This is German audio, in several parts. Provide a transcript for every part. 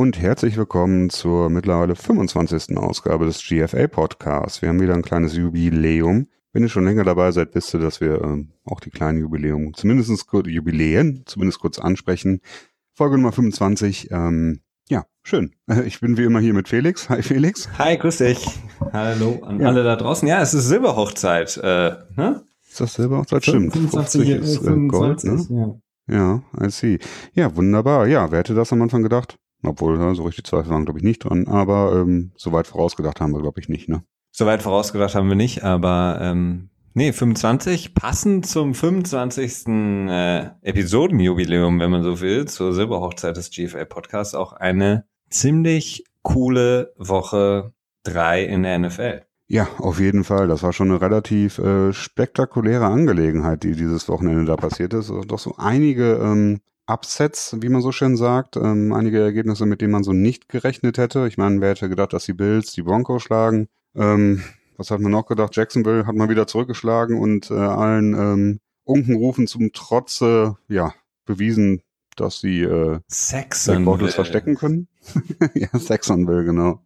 und herzlich willkommen zur mittlerweile 25. Ausgabe des GFA Podcasts. Wir haben wieder ein kleines Jubiläum. Wenn ihr schon länger dabei seid, wisst ihr, dass wir ähm, auch die kleinen Jubiläum, zumindest kurz, Jubiläen, zumindest kurz ansprechen. Folge Nummer 25. Ähm, ja, schön. Ich bin wie immer hier mit Felix. Hi Felix. Hi, grüß dich. Hallo an ja. alle da draußen. Ja, es ist Silberhochzeit. Äh, ne? Ist das Silberhochzeit? Stimmt. 25 ist äh, 25, Gold, ne? Ja. Ja, I see. Ja, wunderbar. Ja, wer hätte das am Anfang gedacht? Obwohl, ja, so richtig Zweifel waren, glaube ich, nicht dran. Aber ähm, so weit vorausgedacht haben wir, glaube ich, nicht, ne? So weit vorausgedacht haben wir nicht, aber ähm, nee, 25, passend zum 25. Äh, Episodenjubiläum, wenn man so will, zur Silberhochzeit des GFL Podcasts, auch eine ziemlich coole Woche drei in der NFL. Ja, auf jeden Fall. Das war schon eine relativ äh, spektakuläre Angelegenheit, die dieses Wochenende da passiert ist. Doch so einige ähm, Upsets, wie man so schön sagt. Ähm, einige Ergebnisse, mit denen man so nicht gerechnet hätte. Ich meine, wer hätte gedacht, dass die Bills die Broncos schlagen? Ähm, was hat man noch gedacht? Jacksonville hat mal wieder zurückgeschlagen und äh, allen ähm, Unkenrufen zum Trotze, ja, bewiesen, dass sie äh, Saxonville verstecken können. ja, Saxonville, genau.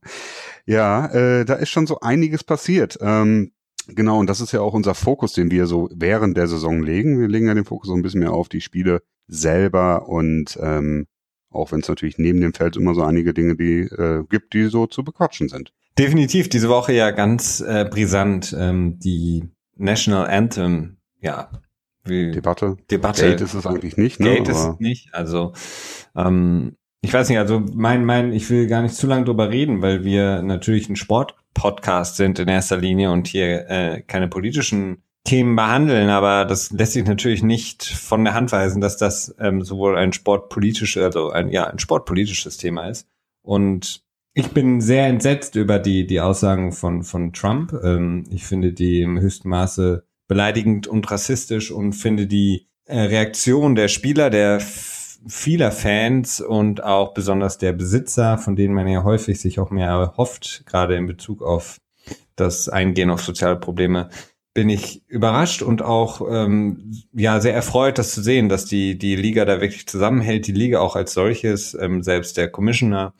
Ja, äh, da ist schon so einiges passiert. Ähm, genau, und das ist ja auch unser Fokus, den wir so während der Saison legen. Wir legen ja den Fokus so ein bisschen mehr auf die Spiele selber und ähm, auch wenn es natürlich neben dem Feld immer so einige Dinge die äh, gibt, die so zu bequatschen sind. Definitiv, diese Woche ja ganz äh, brisant ähm, die National Anthem, ja. Debatte. Debatte. Gate ist es eigentlich nicht, ne? Gate ist es nicht, also ähm, ich weiß nicht, also mein, mein, ich will gar nicht zu lange drüber reden, weil wir natürlich ein Sport-Podcast sind in erster Linie und hier äh, keine politischen Themen behandeln, aber das lässt sich natürlich nicht von der Hand weisen, dass das ähm, sowohl ein sportpolitisches, also ein, ja, ein sportpolitisches Thema ist. Und ich bin sehr entsetzt über die, die Aussagen von, von Trump. Ähm, ich finde die im höchsten Maße beleidigend und rassistisch und finde die äh, Reaktion der Spieler, der vieler Fans und auch besonders der Besitzer, von denen man ja häufig sich auch mehr erhofft, gerade in Bezug auf das Eingehen auf soziale Probleme, bin ich überrascht und auch ähm, ja sehr erfreut, das zu sehen, dass die die Liga da wirklich zusammenhält, die Liga auch als solches, ähm, selbst der Commissioner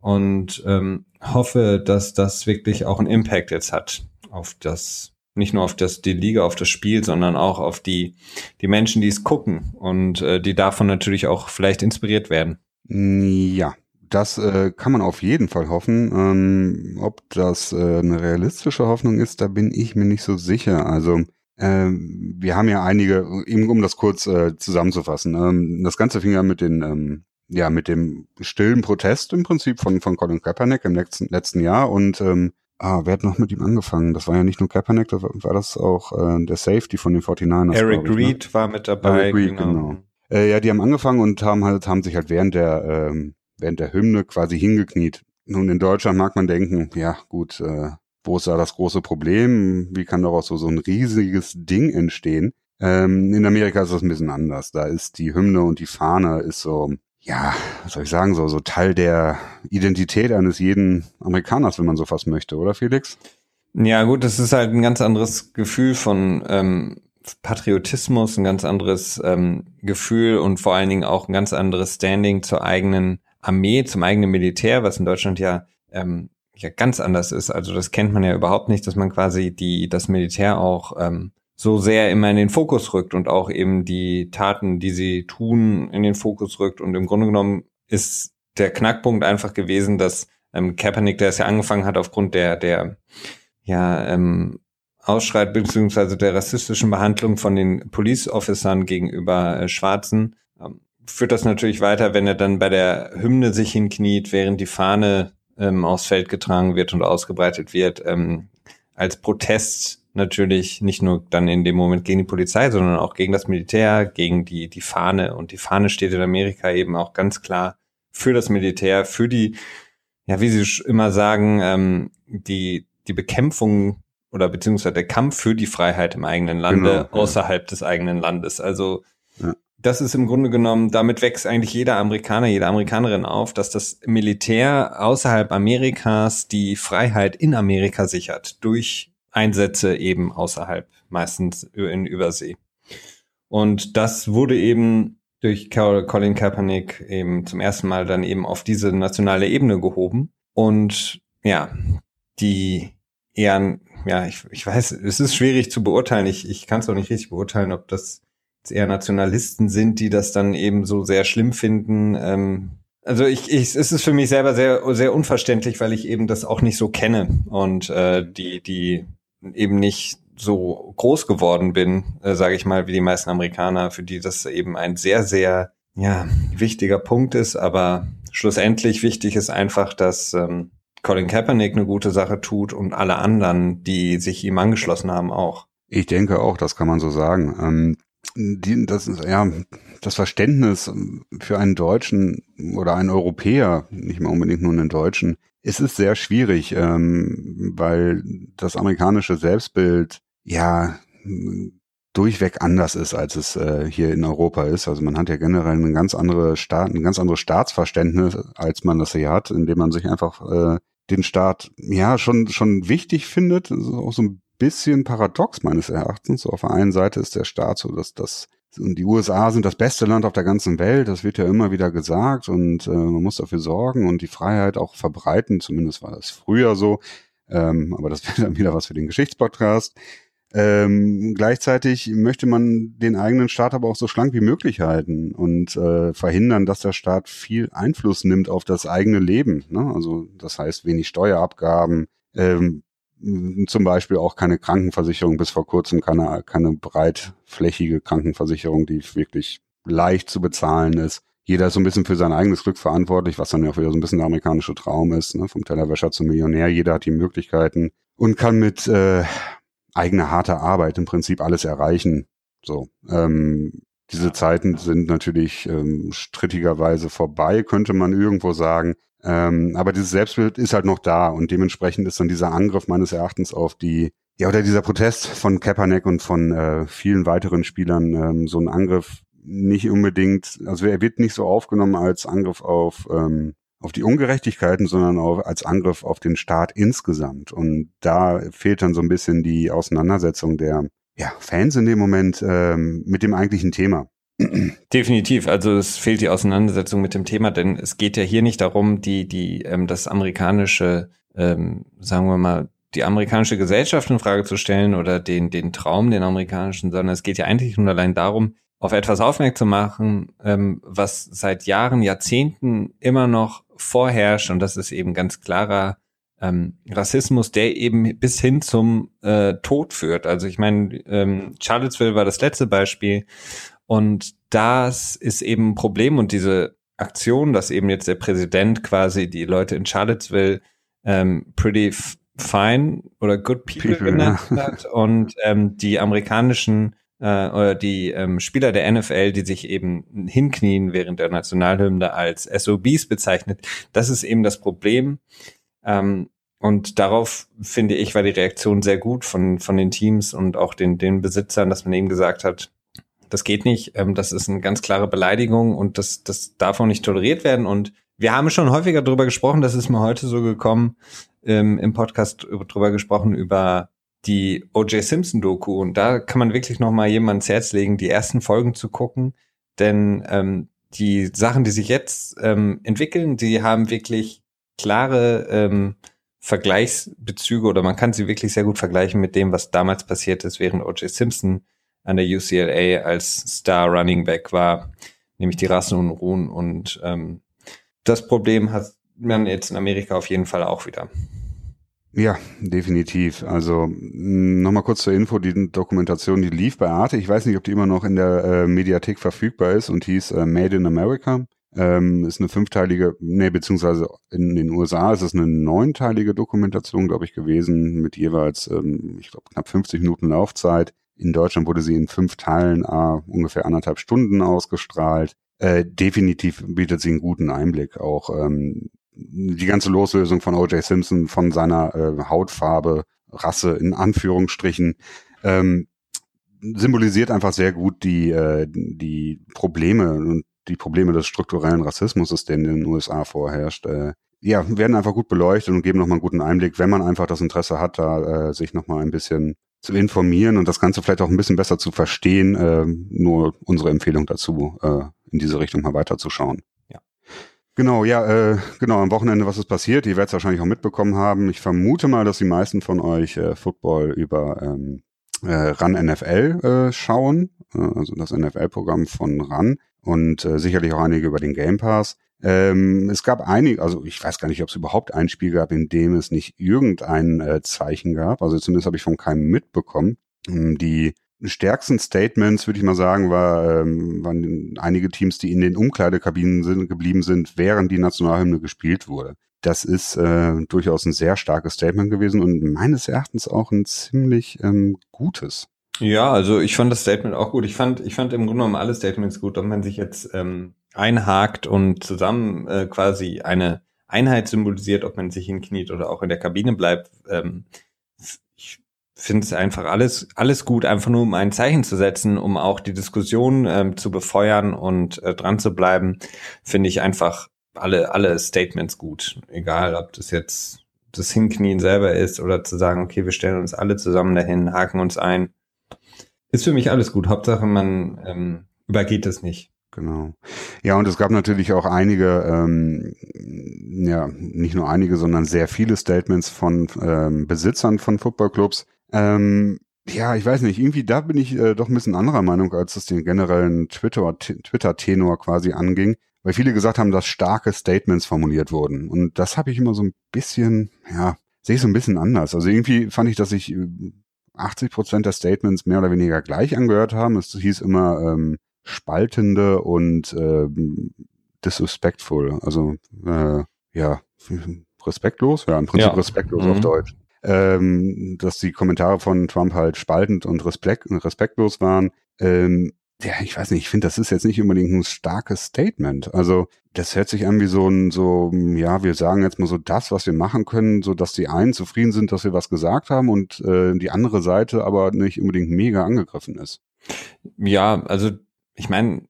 und ähm, hoffe, dass das wirklich auch einen Impact jetzt hat auf das nicht nur auf das die Liga, auf das Spiel, sondern auch auf die die Menschen, die es gucken und äh, die davon natürlich auch vielleicht inspiriert werden. Ja, das äh, kann man auf jeden Fall hoffen. Ähm, ob das äh, eine realistische Hoffnung ist, da bin ich mir nicht so sicher. Also äh, wir haben ja einige, eben um das kurz äh, zusammenzufassen. Ähm, das Ganze fing ja mit den ähm, ja mit dem stillen Protest im Prinzip von von Colin Kaepernick im letzten letzten Jahr und ähm, Ah, wer hat noch mit ihm angefangen? Das war ja nicht nur Kaepernick, da war, war das auch äh, der Safety von den 49ers. Eric ich, ne? Reed ne? war mit dabei. Eric Reed, genau. genau. Äh, ja, die haben angefangen und haben halt, haben sich halt während der ähm, während der Hymne quasi hingekniet. Nun, in Deutschland mag man denken, ja gut, äh, wo ist da das große Problem? Wie kann daraus so, so ein riesiges Ding entstehen? Ähm, in Amerika ist das ein bisschen anders. Da ist die Hymne und die Fahne ist so, ja, was soll ich sagen, so, so Teil der Identität eines jeden Amerikaners, wenn man so fast möchte, oder Felix? Ja, gut, das ist halt ein ganz anderes Gefühl von ähm, Patriotismus, ein ganz anderes ähm, Gefühl und vor allen Dingen auch ein ganz anderes Standing zur eigenen Armee, zum eigenen Militär, was in Deutschland ja, ähm, ja ganz anders ist. Also das kennt man ja überhaupt nicht, dass man quasi die, das Militär auch ähm, so sehr immer in den Fokus rückt und auch eben die Taten, die sie tun, in den Fokus rückt. Und im Grunde genommen ist der Knackpunkt einfach gewesen, dass ähm, Kaepernick, der es ja angefangen hat aufgrund der, der ja, ähm, Ausschreit beziehungsweise der rassistischen Behandlung von den Police Officern gegenüber äh, Schwarzen, führt das natürlich weiter, wenn er dann bei der Hymne sich hinkniet, während die Fahne ähm, aufs Feld getragen wird und ausgebreitet wird, ähm, als Protest natürlich nicht nur dann in dem Moment gegen die Polizei, sondern auch gegen das Militär, gegen die, die Fahne. Und die Fahne steht in Amerika eben auch ganz klar für das Militär, für die, ja, wie Sie immer sagen, ähm, die, die Bekämpfung oder beziehungsweise der Kampf für die Freiheit im eigenen Lande genau, außerhalb ja. des eigenen Landes. Also ja das ist im Grunde genommen, damit wächst eigentlich jeder Amerikaner, jede Amerikanerin auf, dass das Militär außerhalb Amerikas die Freiheit in Amerika sichert, durch Einsätze eben außerhalb, meistens in Übersee. Und das wurde eben durch Colin Kaepernick eben zum ersten Mal dann eben auf diese nationale Ebene gehoben. Und ja, die eher, ja, ich, ich weiß, es ist schwierig zu beurteilen. Ich, ich kann es auch nicht richtig beurteilen, ob das eher Nationalisten sind, die das dann eben so sehr schlimm finden. Ähm, also ich, ich, es ist für mich selber sehr, sehr unverständlich, weil ich eben das auch nicht so kenne und äh, die, die eben nicht so groß geworden bin, äh, sage ich mal, wie die meisten Amerikaner, für die das eben ein sehr, sehr ja, wichtiger Punkt ist. Aber schlussendlich wichtig ist einfach, dass ähm, Colin Kaepernick eine gute Sache tut und alle anderen, die sich ihm angeschlossen haben, auch. Ich denke auch, das kann man so sagen. Ähm, die, das ja das Verständnis für einen Deutschen oder einen Europäer, nicht mal unbedingt nur einen Deutschen, es ist sehr schwierig, ähm, weil das amerikanische Selbstbild ja durchweg anders ist, als es äh, hier in Europa ist. Also man hat ja generell eine ganz andere Staat, ein ganz anderes Staatsverständnis, als man das hier hat, indem man sich einfach äh, den Staat ja schon schon wichtig findet, auch so ein bisschen paradox meines Erachtens. Auf der einen Seite ist der Staat so, dass das und die USA sind das beste Land auf der ganzen Welt, das wird ja immer wieder gesagt und äh, man muss dafür sorgen und die Freiheit auch verbreiten, zumindest war das früher so, ähm, aber das wäre dann wieder was für den Geschichtspodcast. Ähm, gleichzeitig möchte man den eigenen Staat aber auch so schlank wie möglich halten und äh, verhindern, dass der Staat viel Einfluss nimmt auf das eigene Leben. Ne? Also das heißt wenig Steuerabgaben, ähm, zum Beispiel auch keine Krankenversicherung, bis vor kurzem keine, keine breitflächige Krankenversicherung, die wirklich leicht zu bezahlen ist. Jeder ist so ein bisschen für sein eigenes Glück verantwortlich, was dann ja auch wieder so ein bisschen der amerikanische Traum ist, ne? vom Tellerwäscher zum Millionär. Jeder hat die Möglichkeiten und kann mit äh, eigener harter Arbeit im Prinzip alles erreichen. So, ähm, diese Zeiten sind natürlich ähm, strittigerweise vorbei, könnte man irgendwo sagen. Ähm, aber dieses Selbstbild ist halt noch da und dementsprechend ist dann dieser Angriff meines Erachtens auf die, ja, oder dieser Protest von Kaepernick und von äh, vielen weiteren Spielern ähm, so ein Angriff nicht unbedingt, also er wird nicht so aufgenommen als Angriff auf, ähm, auf die Ungerechtigkeiten, sondern auch als Angriff auf den Staat insgesamt. Und da fehlt dann so ein bisschen die Auseinandersetzung der ja, Fans in dem Moment ähm, mit dem eigentlichen Thema. Definitiv. Also es fehlt die Auseinandersetzung mit dem Thema, denn es geht ja hier nicht darum, die, die, ähm, das amerikanische, ähm, sagen wir mal, die amerikanische Gesellschaft in Frage zu stellen oder den, den Traum, den amerikanischen, sondern es geht ja eigentlich nur allein darum, auf etwas aufmerksam machen, ähm, was seit Jahren, Jahrzehnten immer noch vorherrscht und das ist eben ganz klarer ähm, Rassismus, der eben bis hin zum äh, Tod führt. Also ich meine, ähm, Charlottesville war das letzte Beispiel und das ist eben ein Problem und diese Aktion, dass eben jetzt der Präsident quasi die Leute in Charlottesville ähm, pretty fine oder good people, people genannt ja. hat und ähm, die amerikanischen äh, oder die ähm, Spieler der NFL, die sich eben hinknien während der Nationalhymne als SOBs bezeichnet. Das ist eben das Problem. Ähm, und darauf finde ich, war die Reaktion sehr gut von, von den Teams und auch den, den Besitzern, dass man eben gesagt hat, das geht nicht. Ähm, das ist eine ganz klare Beleidigung und das, das darf auch nicht toleriert werden. Und wir haben schon häufiger darüber gesprochen, das ist mir heute so gekommen, ähm, im Podcast drüber gesprochen, über die O.J. Simpson Doku. Und da kann man wirklich noch mal jemand ins Herz legen, die ersten Folgen zu gucken. Denn ähm, die Sachen, die sich jetzt ähm, entwickeln, die haben wirklich klare ähm, Vergleichsbezüge oder man kann sie wirklich sehr gut vergleichen mit dem, was damals passiert ist, während O.J. Simpson an der UCLA als Star Running Back war, nämlich die Rassenunruhen. Und ähm, das Problem hat man jetzt in Amerika auf jeden Fall auch wieder. Ja, definitiv. Also nochmal kurz zur Info, die Dokumentation, die lief bei Arte. Ich weiß nicht, ob die immer noch in der äh, Mediathek verfügbar ist und hieß äh, Made in America. Ähm, ist eine fünfteilige, nee, beziehungsweise in den USA ist es eine neunteilige Dokumentation, glaube ich, gewesen, mit jeweils, ähm, ich glaube, knapp 50 Minuten Laufzeit. In Deutschland wurde sie in fünf Teilen äh, ungefähr anderthalb Stunden ausgestrahlt. Äh, definitiv bietet sie einen guten Einblick. Auch ähm, die ganze Loslösung von O.J. Simpson von seiner äh, Hautfarbe, Rasse in Anführungsstrichen, ähm, symbolisiert einfach sehr gut die, äh, die Probleme und die Probleme des strukturellen Rassismus, der in den USA vorherrscht. Äh, ja, werden einfach gut beleuchtet und geben nochmal einen guten Einblick, wenn man einfach das Interesse hat, da äh, sich nochmal ein bisschen zu informieren und das Ganze vielleicht auch ein bisschen besser zu verstehen. Äh, nur unsere Empfehlung dazu, äh, in diese Richtung mal weiterzuschauen. Ja. Genau, ja, äh, genau, am Wochenende, was ist passiert? Ihr werdet es wahrscheinlich auch mitbekommen haben. Ich vermute mal, dass die meisten von euch äh, Football über ähm, äh, RAN NFL äh, schauen, äh, also das NFL-Programm von RAN und äh, sicherlich auch einige über den Game Pass. Ähm, es gab einige, also ich weiß gar nicht, ob es überhaupt ein Spiel gab, in dem es nicht irgendein äh, Zeichen gab. Also zumindest habe ich von keinem mitbekommen. Ähm, die stärksten Statements, würde ich mal sagen, war, ähm, waren einige Teams, die in den Umkleidekabinen sind, geblieben sind, während die Nationalhymne gespielt wurde. Das ist äh, durchaus ein sehr starkes Statement gewesen und meines Erachtens auch ein ziemlich ähm, gutes. Ja, also ich fand das Statement auch gut. Ich fand, ich fand im Grunde genommen alle Statements gut, ob man sich jetzt ähm, einhakt und zusammen äh, quasi eine Einheit symbolisiert, ob man sich hinkniet oder auch in der Kabine bleibt. Ähm, ich finde es einfach alles, alles gut, einfach nur um ein Zeichen zu setzen, um auch die Diskussion ähm, zu befeuern und äh, dran zu bleiben, finde ich einfach alle, alle Statements gut. Egal, ob das jetzt das Hinknien selber ist oder zu sagen, okay, wir stellen uns alle zusammen dahin, haken uns ein. Ist für mich alles gut. Hauptsache, man ähm, übergeht es nicht. Genau. Ja, und es gab natürlich auch einige, ähm, ja, nicht nur einige, sondern sehr viele Statements von ähm, Besitzern von Footballclubs. Ähm, ja, ich weiß nicht, irgendwie da bin ich äh, doch ein bisschen anderer Meinung, als es den generellen Twitter, Twitter-Tenor quasi anging, weil viele gesagt haben, dass starke Statements formuliert wurden. Und das habe ich immer so ein bisschen, ja, sehe ich so ein bisschen anders. Also irgendwie fand ich, dass sich 80 äh, Prozent der Statements mehr oder weniger gleich angehört haben. Es hieß immer, ähm, spaltende und äh, disrespectful, also äh, ja, respektlos, ja, im Prinzip ja. respektlos mhm. auf Deutsch. Ähm, dass die Kommentare von Trump halt spaltend und respekt, respektlos waren. Ähm, ja, ich weiß nicht, ich finde, das ist jetzt nicht unbedingt ein starkes Statement. Also, das hört sich an wie so ein, so, ja, wir sagen jetzt mal so das, was wir machen können, so dass die einen zufrieden sind, dass wir was gesagt haben und äh, die andere Seite aber nicht unbedingt mega angegriffen ist. Ja, also ich meine,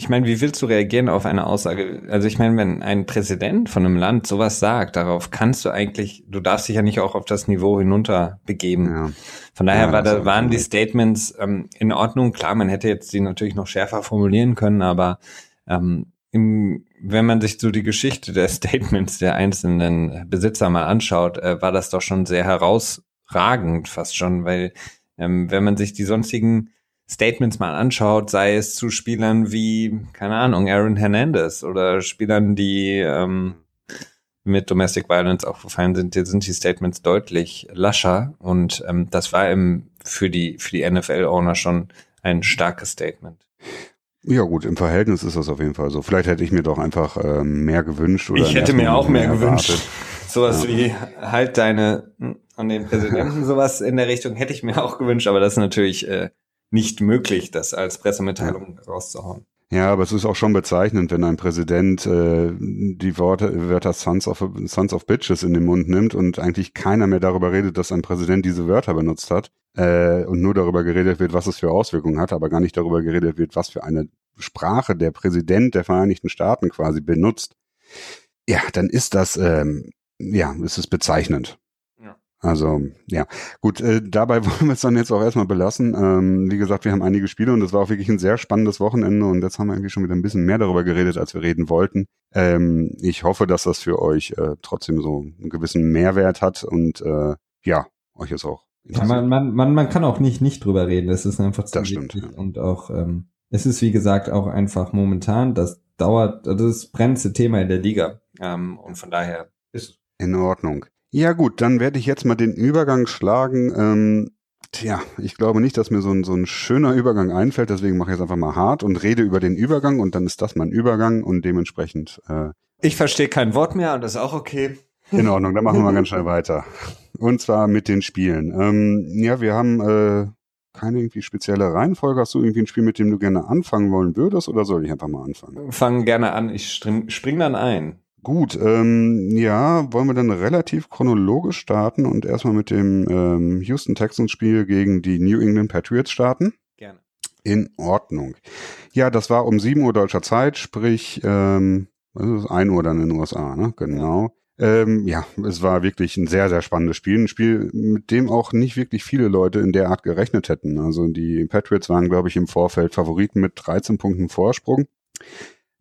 ich meine, wie willst du reagieren auf eine Aussage? Also ich meine, wenn ein Präsident von einem Land sowas sagt, darauf kannst du eigentlich, du darfst dich ja nicht auch auf das Niveau hinunter begeben. Ja. Von daher ja, war da, waren die Statements ähm, in Ordnung. Klar, man hätte jetzt die natürlich noch schärfer formulieren können, aber ähm, im, wenn man sich so die Geschichte der Statements der einzelnen Besitzer mal anschaut, äh, war das doch schon sehr herausragend fast schon, weil ähm, wenn man sich die sonstigen Statements mal anschaut, sei es zu Spielern wie, keine Ahnung, Aaron Hernandez oder Spielern, die ähm, mit Domestic Violence auch verfallen sind, sind die Statements deutlich lascher und ähm, das war im, für die, für die NFL-Owner schon ein starkes Statement. Ja gut, im Verhältnis ist das auf jeden Fall so. Vielleicht hätte ich mir doch einfach ähm, mehr gewünscht. Oder ich hätte mir auch mehr, mehr gewünscht. Sowas ja. wie halt deine hm, an den Präsidenten, sowas in der Richtung hätte ich mir auch gewünscht, aber das ist natürlich äh, nicht möglich, das als Pressemitteilung ja. rauszuhauen. Ja, aber es ist auch schon bezeichnend, wenn ein Präsident äh, die Worte, Wörter Sons of, Sons of Bitches in den Mund nimmt und eigentlich keiner mehr darüber redet, dass ein Präsident diese Wörter benutzt hat äh, und nur darüber geredet wird, was es für Auswirkungen hat, aber gar nicht darüber geredet wird, was für eine Sprache der Präsident der Vereinigten Staaten quasi benutzt. Ja, dann ist das, ähm, ja, ist es bezeichnend. Also ja, gut, äh, dabei wollen wir es dann jetzt auch erstmal belassen. Ähm, wie gesagt, wir haben einige Spiele und es war auch wirklich ein sehr spannendes Wochenende und jetzt haben wir irgendwie schon wieder ein bisschen mehr darüber geredet, als wir reden wollten. Ähm, ich hoffe, dass das für euch äh, trotzdem so einen gewissen Mehrwert hat und äh, ja, euch ist auch. Ja, man, man, man, man kann auch nicht nicht drüber reden, es ist einfach zu das stimmt, ja. und auch ähm, es ist wie gesagt auch einfach momentan, das dauert, das ist das brennendste Thema in der Liga ähm, und von daher ist in Ordnung. Ja gut, dann werde ich jetzt mal den Übergang schlagen. Ähm, tja, ich glaube nicht, dass mir so ein, so ein schöner Übergang einfällt, deswegen mache ich es einfach mal hart und rede über den Übergang und dann ist das mein Übergang und dementsprechend. Äh, ich verstehe kein Wort mehr und das ist auch okay. In Ordnung, dann machen wir mal ganz schnell weiter. Und zwar mit den Spielen. Ähm, ja, wir haben äh, keine irgendwie spezielle Reihenfolge. Hast du irgendwie ein Spiel, mit dem du gerne anfangen wollen würdest oder soll ich einfach mal anfangen? Fang gerne an, ich spring, spring dann ein. Gut, ähm, ja, wollen wir dann relativ chronologisch starten und erstmal mit dem ähm, Houston Texans Spiel gegen die New England Patriots starten? Gerne. In Ordnung. Ja, das war um 7 Uhr deutscher Zeit, sprich, ähm, das ist 1 Uhr dann in den USA, ne? Genau. Ähm, ja, es war wirklich ein sehr, sehr spannendes Spiel. Ein Spiel, mit dem auch nicht wirklich viele Leute in der Art gerechnet hätten. Also die Patriots waren, glaube ich, im Vorfeld Favoriten mit 13 Punkten Vorsprung.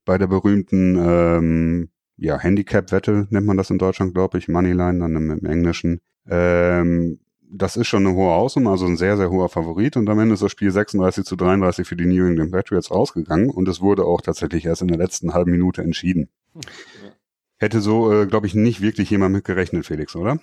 Bei der berühmten ähm, ja, Handicap-Wette nennt man das in Deutschland, glaube ich, Moneyline dann im, im Englischen. Ähm, das ist schon eine hohe Ausnahme, also ein sehr, sehr hoher Favorit. Und am Ende ist das Spiel 36 zu 33 für die New England Patriots rausgegangen. Und es wurde auch tatsächlich erst in der letzten halben Minute entschieden. Ja. Hätte so, äh, glaube ich, nicht wirklich jemand mit gerechnet, Felix, oder?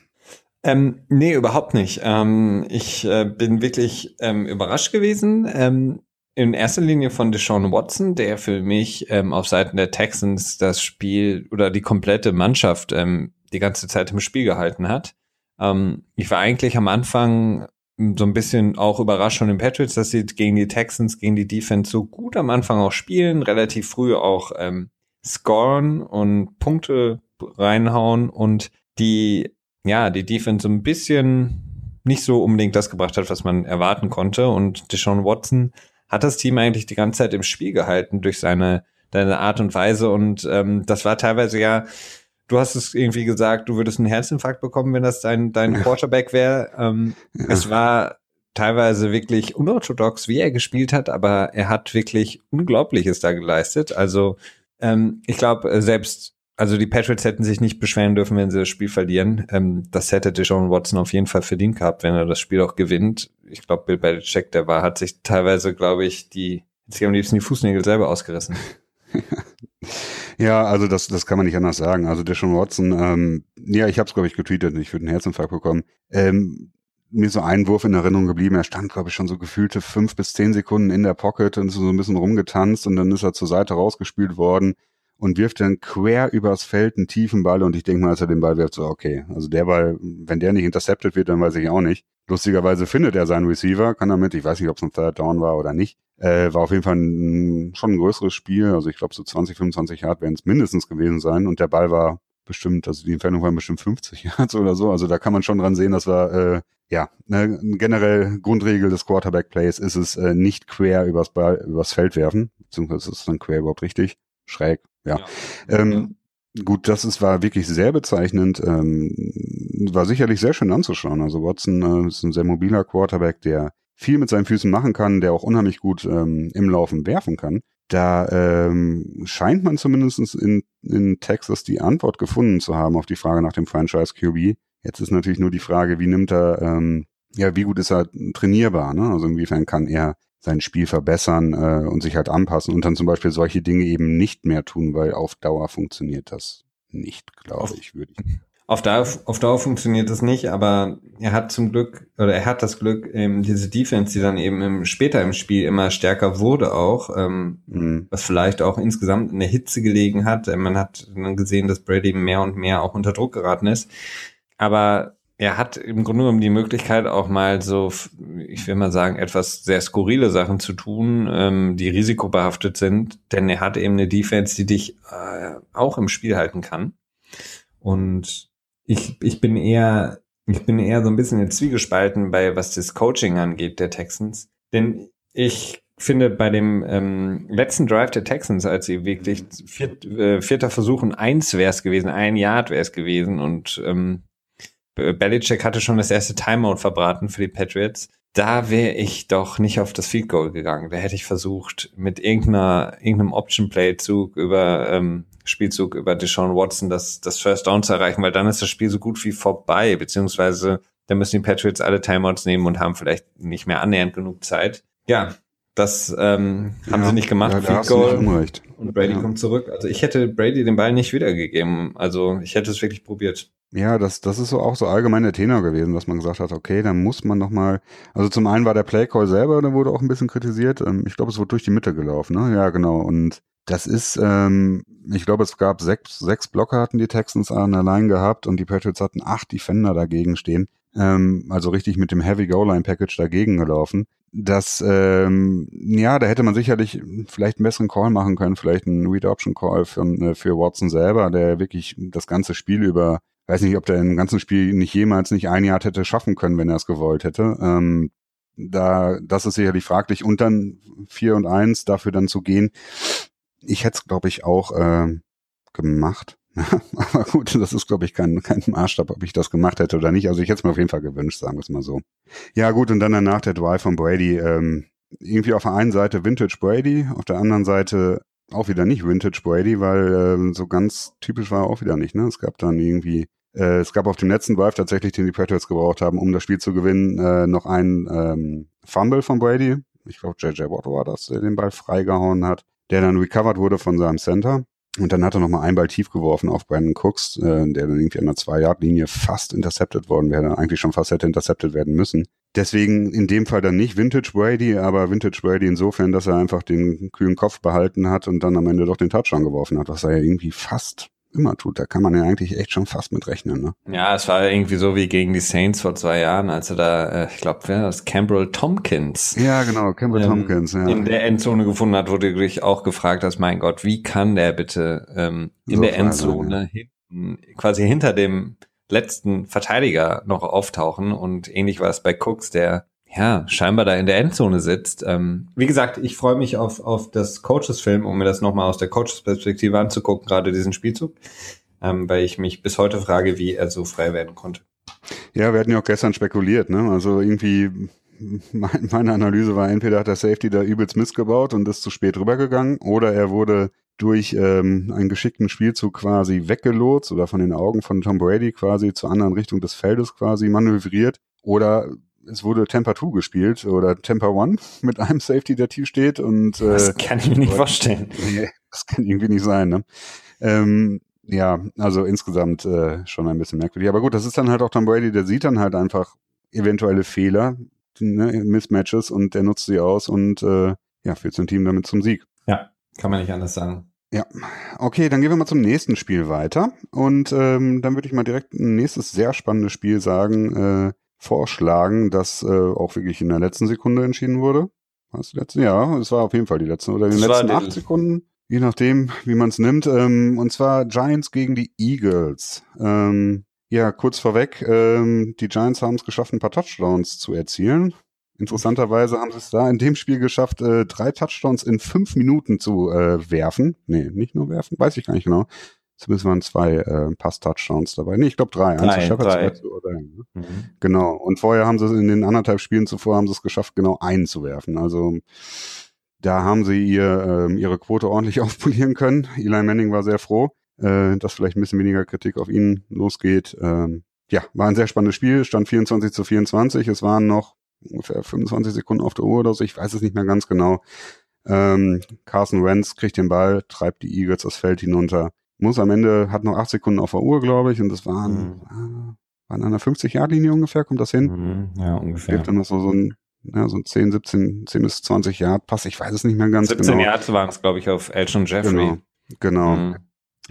Ähm, nee, überhaupt nicht. Ähm, ich äh, bin wirklich ähm, überrascht gewesen. Ähm, in erster Linie von Deshaun Watson, der für mich ähm, auf Seiten der Texans das Spiel oder die komplette Mannschaft ähm, die ganze Zeit im Spiel gehalten hat. Ähm, ich war eigentlich am Anfang so ein bisschen auch überrascht von den Patriots, dass sie gegen die Texans, gegen die Defense so gut am Anfang auch spielen, relativ früh auch ähm, scoren und Punkte reinhauen und die, ja, die Defense so ein bisschen nicht so unbedingt das gebracht hat, was man erwarten konnte. Und Deshaun Watson hat das Team eigentlich die ganze Zeit im Spiel gehalten durch seine, seine Art und Weise. Und ähm, das war teilweise ja, du hast es irgendwie gesagt, du würdest einen Herzinfarkt bekommen, wenn das dein, dein Quarterback wäre. Ähm, ja. Es war teilweise wirklich unorthodox, wie er gespielt hat, aber er hat wirklich Unglaubliches da geleistet. Also ähm, ich glaube, selbst, also die Patriots hätten sich nicht beschweren dürfen, wenn sie das Spiel verlieren. Ähm, das hätte Deshaun Watson auf jeden Fall verdient gehabt, wenn er das Spiel auch gewinnt. Ich glaube, Bill Belichick, der war, hat sich teilweise, glaube ich, die, jetzt am liebsten die Fußnägel selber ausgerissen. ja, also das, das kann man nicht anders sagen. Also Deshaun Watson, ähm, ja, ich habe es, glaube ich, getweetet, ich würde einen Herzinfarkt bekommen. Ähm, mir so ein Wurf in Erinnerung geblieben. Er stand, glaube ich, schon so gefühlte fünf bis zehn Sekunden in der Pocket und ist so ein bisschen rumgetanzt und dann ist er zur Seite rausgespielt worden und wirft dann quer übers Feld einen tiefen Ball und ich denke mal, als er den Ball wirft, so okay, also der Ball, wenn der nicht intercepted wird, dann weiß ich auch nicht. Lustigerweise findet er seinen Receiver, kann damit, ich weiß nicht, ob es ein Third Down war oder nicht, äh, war auf jeden Fall ein, schon ein größeres Spiel, also ich glaube so 20, 25 Yard werden es mindestens gewesen sein und der Ball war bestimmt, also die Entfernung waren bestimmt 50 Yards oder so. Also da kann man schon dran sehen, dass wir äh, ja eine generell Grundregel des Quarterback Plays ist es äh, nicht quer übers Ball, übers Feld werfen, beziehungsweise ist es dann quer überhaupt richtig, schräg, ja. ja. Ähm, Gut, das ist, war wirklich sehr bezeichnend. Ähm, war sicherlich sehr schön anzuschauen. Also Watson äh, ist ein sehr mobiler Quarterback, der viel mit seinen Füßen machen kann, der auch unheimlich gut ähm, im Laufen werfen kann. Da ähm, scheint man zumindest in, in Texas die Antwort gefunden zu haben auf die Frage nach dem Franchise QB. Jetzt ist natürlich nur die Frage, wie nimmt er, ähm, ja, wie gut ist er trainierbar, ne? Also inwiefern kann er sein Spiel verbessern äh, und sich halt anpassen und dann zum Beispiel solche Dinge eben nicht mehr tun, weil auf Dauer funktioniert das nicht, glaube ich, würde ich. Auf Dauer, auf Dauer funktioniert das nicht, aber er hat zum Glück, oder er hat das Glück, eben diese Defense, die dann eben im, später im Spiel immer stärker wurde auch, ähm, mhm. was vielleicht auch insgesamt in der Hitze gelegen hat. Man hat dann gesehen, dass Brady mehr und mehr auch unter Druck geraten ist. Aber er hat im Grunde genommen die Möglichkeit auch mal so, ich will mal sagen, etwas sehr skurrile Sachen zu tun, ähm, die risikobehaftet sind, denn er hat eben eine Defense, die dich äh, auch im Spiel halten kann. Und ich, ich bin eher, ich bin eher so ein bisschen in Zwiegespalten bei, was das Coaching angeht der Texans. Denn ich finde bei dem ähm, letzten Drive der Texans, als sie wirklich viert, äh, vierter Versuch und eins wäre es gewesen, ein Yard wäre es gewesen und ähm, Belichick hatte schon das erste Timeout verbraten für die Patriots. Da wäre ich doch nicht auf das Field Goal gegangen. Da hätte ich versucht, mit irgendeiner, irgendeinem Option Play Zug über ähm, Spielzug über Deshaun Watson das, das First Down zu erreichen, weil dann ist das Spiel so gut wie vorbei, beziehungsweise da müssen die Patriots alle Timeouts nehmen und haben vielleicht nicht mehr annähernd genug Zeit. Ja, das ähm, haben ja, sie nicht gemacht. Ja, Field Goal und Brady ja. kommt zurück. Also ich hätte Brady den Ball nicht wiedergegeben. Also ich hätte es wirklich probiert. Ja, das, das ist so auch so allgemein der Tenor gewesen, dass man gesagt hat, okay, dann muss man noch mal, also zum einen war der Playcall selber, der wurde auch ein bisschen kritisiert. Ähm, ich glaube, es wurde durch die Mitte gelaufen, ne? Ja, genau. Und das ist, ähm, ich glaube, es gab sechs, sechs Blocker hatten die Texans an der Line gehabt und die Patriots hatten acht Defender dagegen stehen. Ähm, also richtig mit dem Heavy Goal Line Package dagegen gelaufen. Das, ähm, ja, da hätte man sicherlich vielleicht einen besseren Call machen können, vielleicht einen Read Option Call für, äh, für Watson selber, der wirklich das ganze Spiel über, weiß nicht, ob der im ganzen Spiel nicht jemals nicht ein Jahr hätte schaffen können, wenn er es gewollt hätte. Ähm, da, das ist sicherlich fraglich. Und dann vier und eins dafür dann zu gehen, ich hätte es, glaube ich, auch äh, gemacht. Aber gut, das ist, glaube ich, kein, kein Maßstab, ob ich das gemacht hätte oder nicht. Also ich hätte es mir auf jeden Fall gewünscht, sagen wir es mal so. Ja, gut, und dann danach der Drive von Brady. Ähm, irgendwie auf der einen Seite Vintage Brady, auf der anderen Seite auch wieder nicht Vintage Brady, weil äh, so ganz typisch war er auch wieder nicht. Ne? Es gab dann irgendwie, äh, es gab auf dem letzten Drive tatsächlich, den die Patriots gebraucht haben, um das Spiel zu gewinnen, äh, noch einen ähm, Fumble von Brady. Ich glaube, JJ Watt war das, der den Ball freigehauen hat, der dann recovered wurde von seinem Center. Und dann hat er nochmal einen Ball tief geworfen auf Brandon Cooks, äh, der dann irgendwie an der Zwei-Yard-Linie fast intercepted worden wäre, eigentlich schon fast hätte intercepted werden müssen. Deswegen in dem Fall dann nicht Vintage Brady, aber Vintage Brady insofern, dass er einfach den kühlen Kopf behalten hat und dann am Ende doch den Touchdown geworfen hat, was er ja irgendwie fast immer tut. Da kann man ja eigentlich echt schon fast mit rechnen. Ne? Ja, es war irgendwie so wie gegen die Saints vor zwei Jahren, als er da, äh, ich glaube, wer das Campbell Tompkins. Ja, genau, Campbell ähm, Tompkins. Ja. In der Endzone gefunden hat, wurde dich auch gefragt hast, mein Gott, wie kann der bitte ähm, in so der Endzone ja. hinten, quasi hinter dem letzten Verteidiger noch auftauchen und ähnlich war es bei Cooks, der ja scheinbar da in der Endzone sitzt. Ähm, wie gesagt, ich freue mich auf, auf das Coaches-Film, um mir das nochmal aus der Coaches-Perspektive anzugucken, gerade diesen Spielzug, ähm, weil ich mich bis heute frage, wie er so frei werden konnte. Ja, wir hatten ja auch gestern spekuliert, ne? Also irgendwie meine Analyse war, entweder hat der Safety da übelst missgebaut und ist zu spät rübergegangen oder er wurde durch ähm, einen geschickten Spielzug quasi weggelotst oder von den Augen von Tom Brady quasi zur anderen Richtung des Feldes quasi manövriert oder es wurde Temper 2 gespielt oder Temper 1 mit einem Safety, der tief steht und äh, das kann ich mir nicht vorstellen. Nee, das kann irgendwie nicht sein, ne? Ähm, ja, also insgesamt äh, schon ein bisschen merkwürdig. Aber gut, das ist dann halt auch Tom Brady, der sieht dann halt einfach eventuelle Fehler, ne, Mismatches und der nutzt sie aus und äh, ja, führt sein Team damit zum Sieg. Ja, kann man nicht anders sagen. Ja, okay, dann gehen wir mal zum nächsten Spiel weiter. Und ähm, dann würde ich mal direkt ein nächstes sehr spannendes Spiel sagen, äh, vorschlagen, das äh, auch wirklich in der letzten Sekunde entschieden wurde. Was die letzten? Ja, es war auf jeden Fall die letzten oder in den letzten acht Sekunden, je nachdem, wie man es nimmt. Ähm, und zwar Giants gegen die Eagles. Ähm, ja, kurz vorweg, ähm, die Giants haben es geschafft, ein paar Touchdowns zu erzielen. Interessanterweise haben sie es da in dem Spiel geschafft, äh, drei Touchdowns in fünf Minuten zu äh, werfen. Nee, nicht nur werfen, weiß ich gar nicht genau. Zumindest waren zwei äh, Pass-Touchdowns dabei. Nee, ich glaube drei. drei, Eins drei. Zu oder, ne? mhm. Genau. Und vorher haben sie in den anderthalb Spielen zuvor haben sie es geschafft, genau einen zu werfen. Also da haben sie ihr, äh, ihre Quote ordentlich aufpolieren können. Eli Manning war sehr froh, äh, dass vielleicht ein bisschen weniger Kritik auf ihn losgeht. Ähm, ja, war ein sehr spannendes Spiel, stand 24 zu 24. Es waren noch ungefähr 25 Sekunden auf der Uhr oder so, ich weiß es nicht mehr ganz genau. Ähm, Carson Wentz kriegt den Ball, treibt die Eagles das Feld hinunter, muss am Ende, hat noch acht Sekunden auf der Uhr, glaube ich, und das waren, mhm. äh, waren an einer 50-Yard-Linie ungefähr, kommt das hin? Mhm, ja, ungefähr. Gibt dann noch so, so ein, ja, so ein 10, 17, 10 bis 20 Yard Pass, ich weiß es nicht mehr ganz 17 genau. 17 Yards waren es, glaube ich, auf Elton Jeffrey. Genau, genau. Mhm.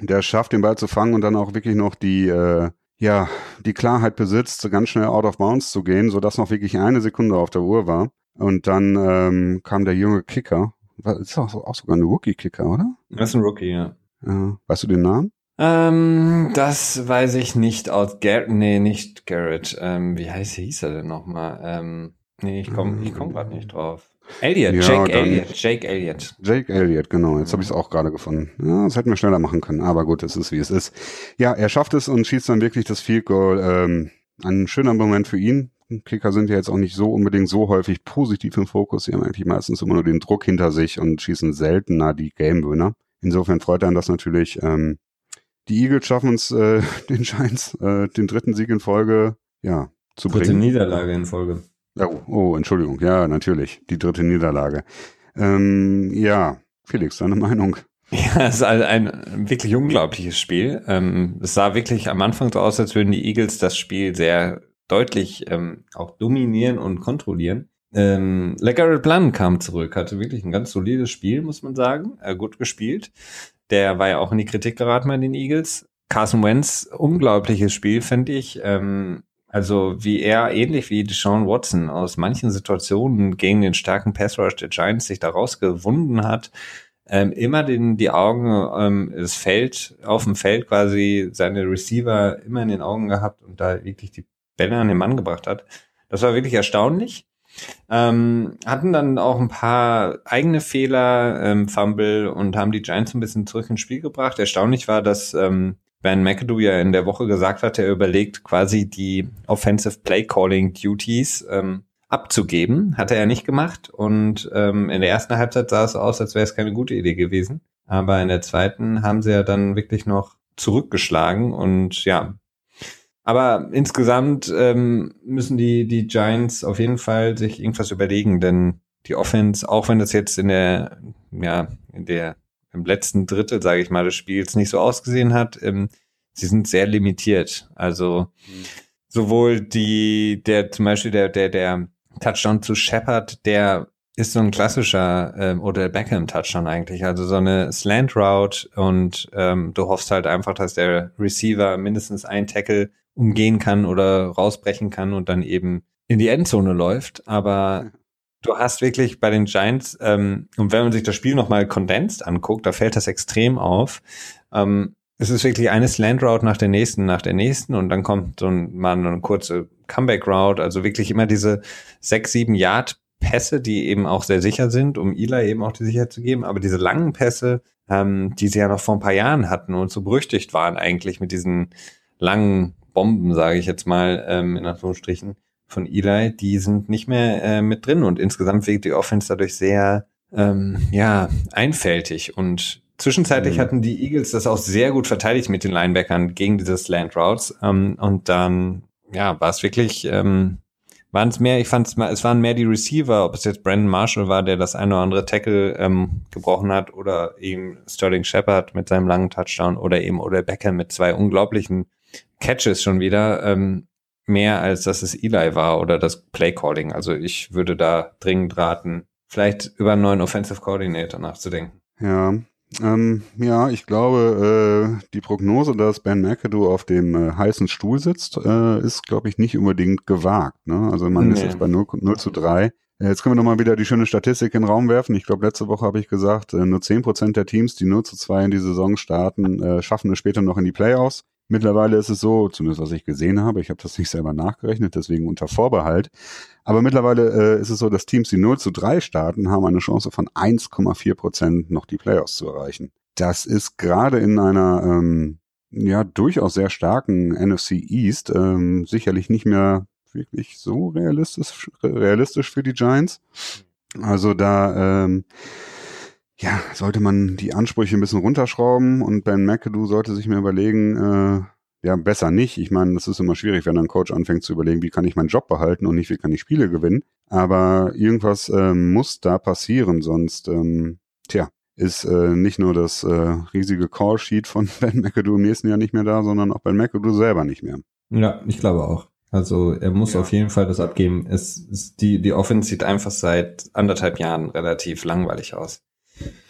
Der schafft den Ball zu fangen und dann auch wirklich noch die, äh, ja, die Klarheit besitzt, ganz schnell out of bounds zu gehen, sodass noch wirklich eine Sekunde auf der Uhr war. Und dann ähm, kam der junge Kicker. Ist auch, auch sogar ein Rookie-Kicker, oder? Das ist ein Rookie, ja. Ja. Weißt du den Namen? Ähm, das weiß ich nicht aus Garrett. Nee, nicht Garrett. Ähm, wie heißt, hieß er denn nochmal? Ähm, nee, ich komme ich komm gerade nicht drauf. Elliot, ja, Jake Elliot, Jake Elliot. Jake Elliot, genau. Jetzt habe ich es auch gerade gefunden. Ja, das hätten wir schneller machen können, aber gut, es ist wie es ist. Ja, er schafft es und schießt dann wirklich das Field Goal. Ähm, ein schöner Moment für ihn. Kicker sind ja jetzt auch nicht so unbedingt so häufig positiv im Fokus. Sie haben eigentlich meistens immer nur den Druck hinter sich und schießen seltener die Game-Winner. Insofern freut einen das natürlich. Ähm, die Eagles schaffen es, äh, den Giants, äh, den dritten Sieg in Folge, ja, zu Dritte bringen. Dritte Niederlage in Folge. Oh, oh, Entschuldigung. Ja, natürlich. Die dritte Niederlage. Ähm, ja, Felix, deine Meinung? Ja, es ist ein, ein wirklich unglaubliches Spiel. Ähm, es sah wirklich am Anfang so aus, als würden die Eagles das Spiel sehr deutlich ähm, auch dominieren und kontrollieren. Ähm, LeGarrette Blunt kam zurück, hatte wirklich ein ganz solides Spiel, muss man sagen. Äh, gut gespielt. Der war ja auch in die Kritik geraten bei den Eagles. Carson Wentz, unglaubliches Spiel, finde ich. Ähm, also wie er, ähnlich wie Deshaun Watson, aus manchen Situationen gegen den starken Pass Rush der Giants sich daraus gewunden hat, ähm, immer den, die Augen, ähm, das Feld, auf dem Feld quasi seine Receiver immer in den Augen gehabt und da wirklich die Bälle an den Mann gebracht hat. Das war wirklich erstaunlich. Ähm, hatten dann auch ein paar eigene Fehler, ähm, Fumble und haben die Giants ein bisschen zurück ins Spiel gebracht. Erstaunlich war, dass ähm, Ben McAdoo ja in der Woche gesagt hat, er überlegt quasi die Offensive Play Calling Duties ähm, abzugeben. Hat er nicht gemacht. Und ähm, in der ersten Halbzeit sah es aus, als wäre es keine gute Idee gewesen. Aber in der zweiten haben sie ja dann wirklich noch zurückgeschlagen und ja. Aber insgesamt ähm, müssen die, die Giants auf jeden Fall sich irgendwas überlegen, denn die Offense, auch wenn das jetzt in der, ja, in der, im letzten Drittel, sage ich mal, des Spiels nicht so ausgesehen hat, ähm, sie sind sehr limitiert. Also sowohl die, der zum Beispiel der, der, der Touchdown zu Shepard, der ist so ein klassischer ähm, oder Beckham Touchdown eigentlich, also so eine Slant Route und ähm, du hoffst halt einfach, dass der Receiver mindestens ein Tackle umgehen kann oder rausbrechen kann und dann eben in die Endzone läuft. Aber du hast wirklich bei den Giants ähm, und wenn man sich das Spiel nochmal kondensiert anguckt, da fällt das extrem auf. Ähm, es ist wirklich eine Slant Route nach der nächsten, nach der nächsten und dann kommt so ein, mal eine kurze Comeback Route, also wirklich immer diese sechs, sieben Yard Pässe, die eben auch sehr sicher sind, um Eli eben auch die Sicherheit zu geben, aber diese langen Pässe, ähm, die sie ja noch vor ein paar Jahren hatten und so berüchtigt waren eigentlich mit diesen langen Bomben, sage ich jetzt mal, ähm, in Anführungsstrichen, von Eli, die sind nicht mehr äh, mit drin und insgesamt wirkt die Offense dadurch sehr, ähm, ja, einfältig und Zwischenzeitlich mhm. hatten die Eagles das auch sehr gut verteidigt mit den Linebackern gegen diese Slant Routes. Ähm, und dann, ja, war es wirklich, ähm, waren es mehr, ich fand es mal, es waren mehr die Receiver, ob es jetzt Brandon Marshall war, der das eine oder andere Tackle ähm, gebrochen hat, oder eben Sterling Shepard mit seinem langen Touchdown oder eben oder Beckham mit zwei unglaublichen Catches schon wieder. Ähm, mehr als dass es Eli war oder das Play Calling. Also ich würde da dringend raten, vielleicht über einen neuen Offensive Coordinator nachzudenken. Ja, ähm, ja, ich glaube, äh, die Prognose, dass Ben McAdoo auf dem äh, heißen Stuhl sitzt, äh, ist, glaube ich, nicht unbedingt gewagt. Ne? Also man nee. ist jetzt bei 0, 0 zu 3. Äh, jetzt können wir nochmal wieder die schöne Statistik in den Raum werfen. Ich glaube, letzte Woche habe ich gesagt, äh, nur 10% der Teams, die 0 zu 2 in die Saison starten, äh, schaffen es später noch in die Playoffs. Mittlerweile ist es so, zumindest was ich gesehen habe, ich habe das nicht selber nachgerechnet, deswegen unter Vorbehalt. Aber mittlerweile äh, ist es so, dass Teams, die 0 zu 3 starten, haben eine Chance von 1,4 Prozent noch die Playoffs zu erreichen. Das ist gerade in einer ähm, ja durchaus sehr starken NFC East ähm, sicherlich nicht mehr wirklich so realistisch, realistisch für die Giants. Also da ähm, ja, sollte man die Ansprüche ein bisschen runterschrauben und Ben McAdoo sollte sich mir überlegen, äh, ja, besser nicht. Ich meine, das ist immer schwierig, wenn ein Coach anfängt zu überlegen, wie kann ich meinen Job behalten und nicht, wie kann ich Spiele gewinnen. Aber irgendwas ähm, muss da passieren, sonst, ähm, tja, ist äh, nicht nur das äh, riesige Call-Sheet von Ben McAdoo im nächsten Jahr nicht mehr da, sondern auch Ben McAdoo selber nicht mehr. Ja, ich glaube auch. Also er muss ja. auf jeden Fall das abgeben. Es ist die, die Offense sieht einfach seit anderthalb Jahren relativ langweilig aus.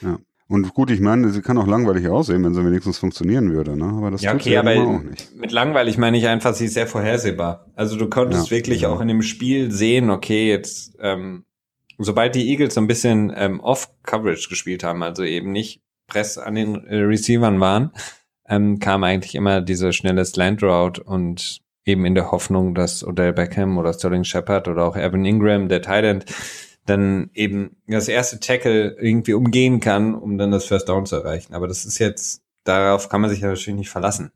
Ja. Und gut, ich meine, sie kann auch langweilig aussehen, wenn sie wenigstens funktionieren würde, ne? Aber das ja, tut okay, sie aber auch nicht. Mit langweilig meine ich einfach, sie ist sehr vorhersehbar. Also du konntest ja, wirklich ja. auch in dem Spiel sehen, okay, jetzt, ähm, sobald die Eagles so ein bisschen ähm, Off-Coverage gespielt haben, also eben nicht Press an den äh, Receivern waren, ähm, kam eigentlich immer diese schnelle Slant Route und eben in der Hoffnung, dass Odell Beckham oder Sterling Shepard oder auch Evan Ingram, der Thailand, dann eben das erste Tackle irgendwie umgehen kann, um dann das First Down zu erreichen. Aber das ist jetzt, darauf kann man sich ja natürlich nicht verlassen.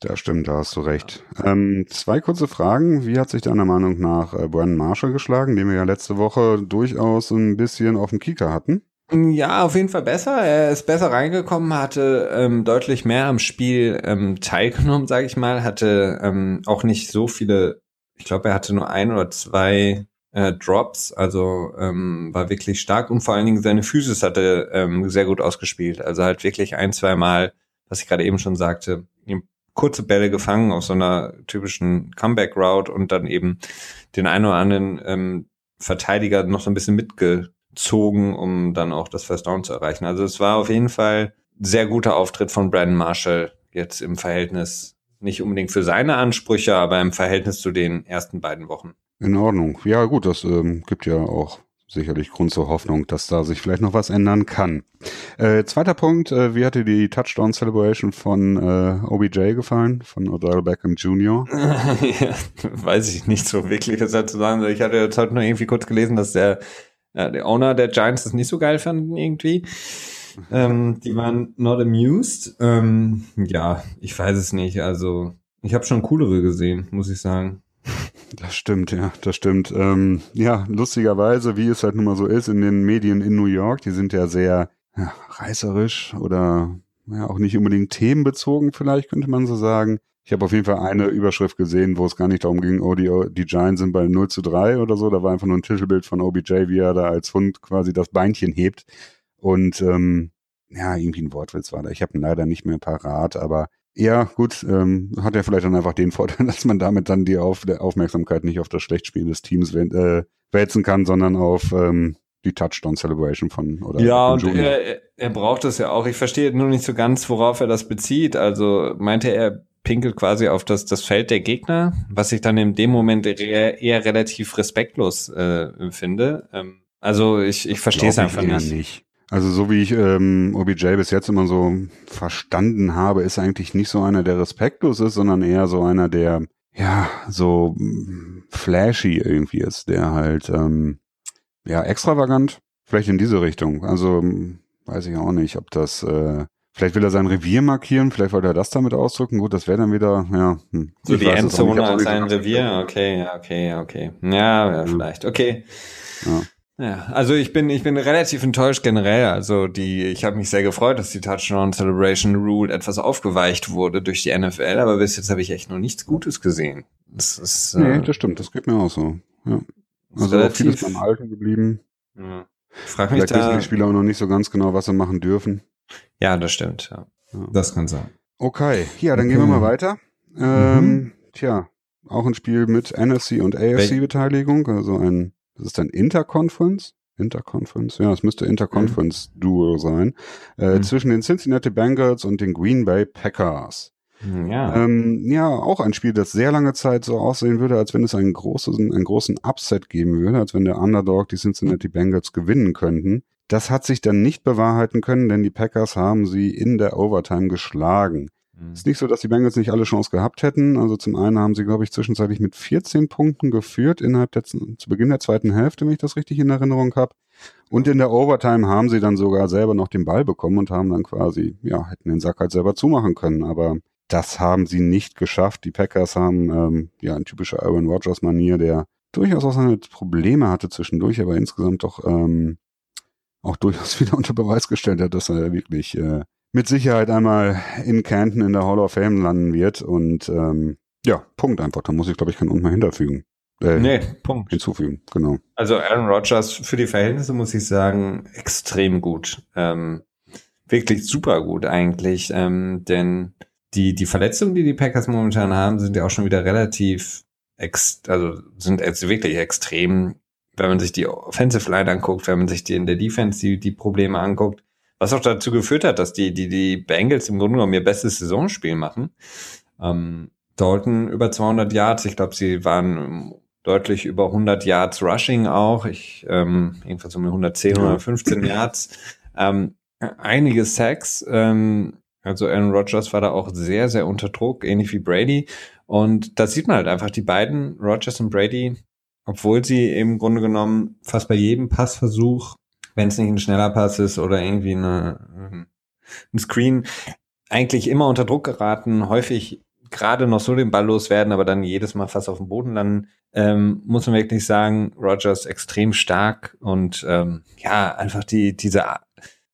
Da stimmt, da hast du recht. Ähm, zwei kurze Fragen. Wie hat sich deiner Meinung nach äh, Brandon Marshall geschlagen, den wir ja letzte Woche durchaus ein bisschen auf dem Kieker hatten? Ja, auf jeden Fall besser. Er ist besser reingekommen, hatte ähm, deutlich mehr am Spiel ähm, teilgenommen, sage ich mal, hatte ähm, auch nicht so viele, ich glaube, er hatte nur ein oder zwei äh, Drops, also ähm, war wirklich stark und vor allen Dingen seine Physis hatte ähm, sehr gut ausgespielt. Also halt wirklich ein, zwei Mal, was ich gerade eben schon sagte, kurze Bälle gefangen auf so einer typischen Comeback-Route und dann eben den einen oder anderen ähm, Verteidiger noch so ein bisschen mitgezogen, um dann auch das First Down zu erreichen. Also es war auf jeden Fall sehr guter Auftritt von Brandon Marshall jetzt im Verhältnis, nicht unbedingt für seine Ansprüche, aber im Verhältnis zu den ersten beiden Wochen. In Ordnung. Ja, gut, das ähm, gibt ja auch sicherlich Grund zur Hoffnung, dass da sich vielleicht noch was ändern kann. Äh, zweiter Punkt, äh, wie hatte die Touchdown Celebration von äh, OBJ gefallen, von Odell Beckham Jr.? ja, weiß ich nicht so wirklich, was dazu sagen. Ich hatte jetzt heute nur irgendwie kurz gelesen, dass der, ja, der Owner der Giants das nicht so geil fand irgendwie. ähm, die waren not amused. Ähm, ja, ich weiß es nicht. Also ich habe schon coolere gesehen, muss ich sagen. Das stimmt, ja, das stimmt. Ähm, ja, lustigerweise, wie es halt nun mal so ist in den Medien in New York, die sind ja sehr ja, reißerisch oder ja, auch nicht unbedingt themenbezogen, vielleicht könnte man so sagen. Ich habe auf jeden Fall eine Überschrift gesehen, wo es gar nicht darum ging, oh, die, die Giants sind bei 0 zu 3 oder so. Da war einfach nur ein Titelbild von OBJ, wie er da als Hund quasi das Beinchen hebt. Und ähm, ja, irgendwie ein Wortwitz war da. Ich habe ihn leider nicht mehr parat, aber ja, gut, ähm, hat ja vielleicht dann einfach den Vorteil, dass man damit dann die auf, Aufmerksamkeit nicht auf das Schlechtspiel des Teams äh, wälzen kann, sondern auf ähm, die Touchdown Celebration von oder Ja, und er, er braucht es ja auch. Ich verstehe nur nicht so ganz, worauf er das bezieht. Also meinte er pinkelt quasi auf das, das Feld der Gegner, was ich dann in dem Moment eher, eher relativ respektlos äh, finde. Ähm, also ich, ich verstehe es einfach nicht. nicht. Also so wie ich ähm, OBJ bis jetzt immer so verstanden habe, ist eigentlich nicht so einer, der respektlos ist, sondern eher so einer, der ja so mm, flashy irgendwie ist, der halt ähm, ja extravagant, vielleicht in diese Richtung. Also mm, weiß ich auch nicht, ob das äh, Vielleicht will er sein Revier markieren, vielleicht wollte er das damit ausdrücken. Gut, das wäre dann wieder, ja. Hm. So die Endzone als sein Revier, okay, okay, okay. Ja, ja, vielleicht, okay. Ja. Ja, also ich bin ich bin relativ enttäuscht generell. Also die ich habe mich sehr gefreut, dass die Touchdown Celebration Rule etwas aufgeweicht wurde durch die NFL, aber bis jetzt habe ich echt noch nichts Gutes gesehen. Das ist Nee, äh, das stimmt, das geht mir auch so. Ja. Also relativ, vieles beim Alten geblieben. Ja. Frag mich Vielleicht da, wissen die Spieler auch noch nicht so ganz genau, was sie machen dürfen. Ja, das stimmt. Ja. Das kann sein. Okay, ja, dann gehen wir mal weiter. Ähm, mhm. Tja, auch ein Spiel mit NFC und AFC-Beteiligung, also ein, das ist ein Interconference. Interconference, ja, es müsste Interconference-Duo sein, äh, mhm. zwischen den Cincinnati Bengals und den Green Bay Packers. Mhm, ja. Ähm, ja, auch ein Spiel, das sehr lange Zeit so aussehen würde, als wenn es einen großen, einen großen Upset geben würde, als wenn der Underdog die Cincinnati Bengals gewinnen könnten. Das hat sich dann nicht bewahrheiten können, denn die Packers haben sie in der Overtime geschlagen. Mhm. Ist nicht so, dass die Bengals nicht alle Chance gehabt hätten. Also zum einen haben sie, glaube ich, zwischenzeitlich mit 14 Punkten geführt innerhalb der, zu Beginn der zweiten Hälfte, wenn ich das richtig in Erinnerung habe. Und in der Overtime haben sie dann sogar selber noch den Ball bekommen und haben dann quasi, ja, hätten den Sack halt selber zumachen können. Aber das haben sie nicht geschafft. Die Packers haben, ähm, ja, ein typischer Aaron Rodgers-Manier, der durchaus auch seine Probleme hatte zwischendurch, aber insgesamt doch ähm, auch durchaus wieder unter Beweis gestellt hat, dass er wirklich äh, mit Sicherheit einmal in Canton in der Hall of Fame landen wird. Und ähm, ja, Punkt einfach. Da muss ich, glaube ich, keinen Unten mehr hinterfügen. Äh, nee, Punkt. Hinzufügen, genau. Also Aaron Rodgers für die Verhältnisse, muss ich sagen, extrem gut. Ähm, wirklich super gut eigentlich. Ähm, denn die, die Verletzungen, die die Packers momentan haben, sind ja auch schon wieder relativ, ex also sind jetzt wirklich extrem wenn man sich die Offensive Line anguckt, wenn man sich die in der Defense die, die Probleme anguckt, was auch dazu geführt hat, dass die, die, die Bengals im Grunde genommen ihr bestes Saisonspiel machen. Ähm, Dalton über 200 Yards, ich glaube, sie waren deutlich über 100 Yards Rushing auch, ich ähm, jedenfalls um 110 oder 15 Yards. Ähm, einige Sacks, ähm, also Aaron Rodgers war da auch sehr, sehr unter Druck, ähnlich wie Brady. Und da sieht man halt einfach, die beiden, Rodgers und Brady, obwohl sie im Grunde genommen fast bei jedem Passversuch, wenn es nicht ein schneller Pass ist oder irgendwie eine, ähm, ein Screen, eigentlich immer unter Druck geraten, häufig gerade noch so den Ball loswerden, aber dann jedes Mal fast auf dem Boden landen, ähm, muss man wirklich sagen, Rogers extrem stark und ähm, ja, einfach die, diese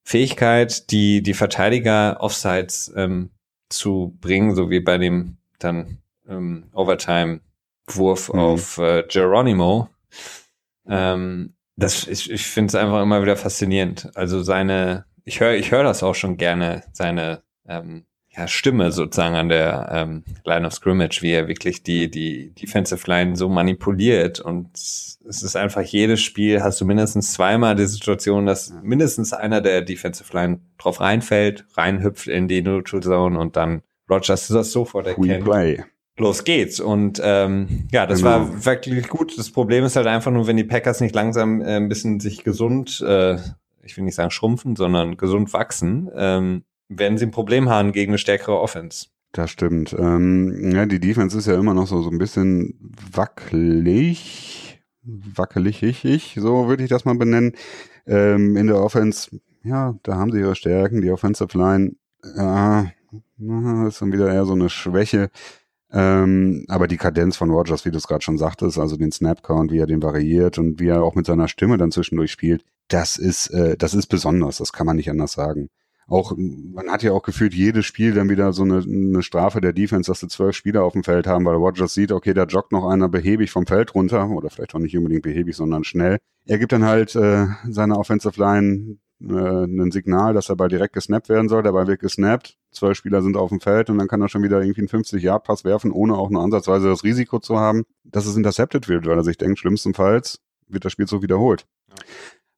Fähigkeit, die, die Verteidiger Offsides ähm, zu bringen, so wie bei dem dann ähm, Overtime Wurf mhm. auf äh, Geronimo. Ähm, das, ich, ich finde es einfach immer wieder faszinierend. Also seine, ich höre ich höre das auch schon gerne, seine ähm, ja, Stimme sozusagen an der ähm, Line of Scrimmage, wie er wirklich die, die Defensive Line so manipuliert. Und es ist einfach jedes Spiel, hast du mindestens zweimal die Situation, dass mindestens einer der Defensive Line drauf reinfällt, reinhüpft in die Neutral Zone und dann Rogers das sofort erkennt. Play los geht's. Und ähm, ja, das genau. war wirklich gut. Das Problem ist halt einfach nur, wenn die Packers nicht langsam äh, ein bisschen sich gesund, äh, ich will nicht sagen schrumpfen, sondern gesund wachsen, ähm, werden sie ein Problem haben gegen eine stärkere Offense. Das stimmt. Ähm, ja, die Defense ist ja immer noch so, so ein bisschen wackelig, wackelig, ich, ich, so würde ich das mal benennen. Ähm, in der Offense ja, da haben sie ihre Stärken. Die Offensive Line, ja, ist dann wieder eher so eine Schwäche. Ähm, aber die Kadenz von Rogers, wie du es gerade schon sagtest, also den Snapcount, wie er den variiert und wie er auch mit seiner Stimme dann zwischendurch spielt, das ist, äh, das ist besonders. Das kann man nicht anders sagen. Auch, man hat ja auch gefühlt jedes Spiel dann wieder so eine, eine Strafe der Defense, dass sie zwölf Spieler auf dem Feld haben, weil Rogers sieht, okay, da joggt noch einer behäbig vom Feld runter oder vielleicht auch nicht unbedingt behäbig, sondern schnell. Er gibt dann halt äh, seiner Offensive Line äh, ein Signal, dass der Ball direkt gesnappt werden soll. Der Ball wird gesnappt, zwölf Spieler sind auf dem Feld und dann kann er schon wieder irgendwie einen 50-Yard-Pass werfen, ohne auch nur ansatzweise das Risiko zu haben, dass es intercepted wird, weil er sich denkt, schlimmstenfalls wird das Spiel so wiederholt. Ja.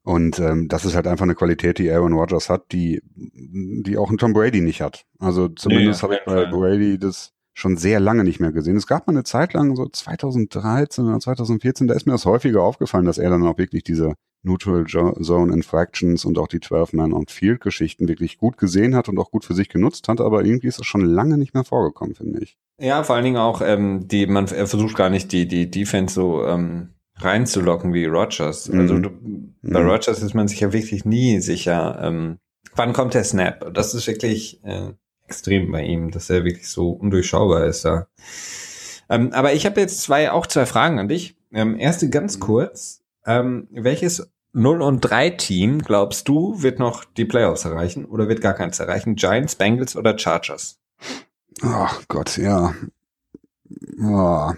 Und ähm, das ist halt einfach eine Qualität, die Aaron Rodgers hat, die, die auch ein Tom Brady nicht hat. Also zumindest nee, habe ich bei Brady das schon sehr lange nicht mehr gesehen. Es gab mal eine Zeit lang, so 2013 oder 2014, da ist mir das häufiger aufgefallen, dass er dann auch wirklich diese Neutral Zone Infractions und auch die 12-Man-on-Field-Geschichten wirklich gut gesehen hat und auch gut für sich genutzt hat, aber irgendwie ist das schon lange nicht mehr vorgekommen, finde ich. Ja, vor allen Dingen auch, ähm, die, man er versucht gar nicht die, die Defense so ähm, reinzulocken wie Rogers. Mhm. Also du, bei mhm. Rogers ist man sich ja wirklich nie sicher, ähm, wann kommt der Snap. Das ist wirklich äh, extrem bei ihm, dass er wirklich so undurchschaubar ist da. Ähm, aber ich habe jetzt zwei, auch zwei Fragen an dich. Ähm, erste ganz mhm. kurz. Ähm, welches 0 und 3 Team, glaubst du, wird noch die Playoffs erreichen oder wird gar keins erreichen? Giants, Bengals oder Chargers? Ach Gott, ja. Oh.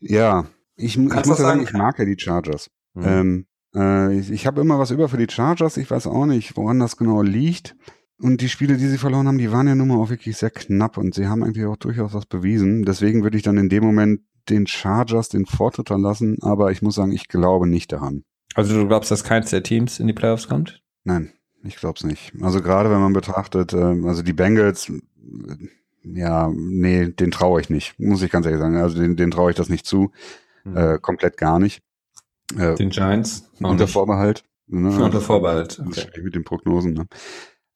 Ja, ich, ich muss ja sagen, sagen, ich mag ja die Chargers. Mhm. Ähm, äh, ich ich habe immer was über für die Chargers. Ich weiß auch nicht, woran das genau liegt. Und die Spiele, die sie verloren haben, die waren ja nun mal auch wirklich sehr knapp und sie haben eigentlich auch durchaus was bewiesen. Deswegen würde ich dann in dem Moment den Chargers den Vortritt lassen, aber ich muss sagen, ich glaube nicht daran. Also du glaubst, dass keins der Teams in die Playoffs kommt? Nein, ich glaube es nicht. Also gerade wenn man betrachtet, äh, also die Bengals, äh, ja, nee, den traue ich nicht, muss ich ganz ehrlich sagen. Also den, den traue ich das nicht zu, mhm. äh, komplett gar nicht. Äh, den Giants? Unter nicht. Vorbehalt. Ne? Unter Vorbehalt. Okay. Mit den Prognosen. Ne?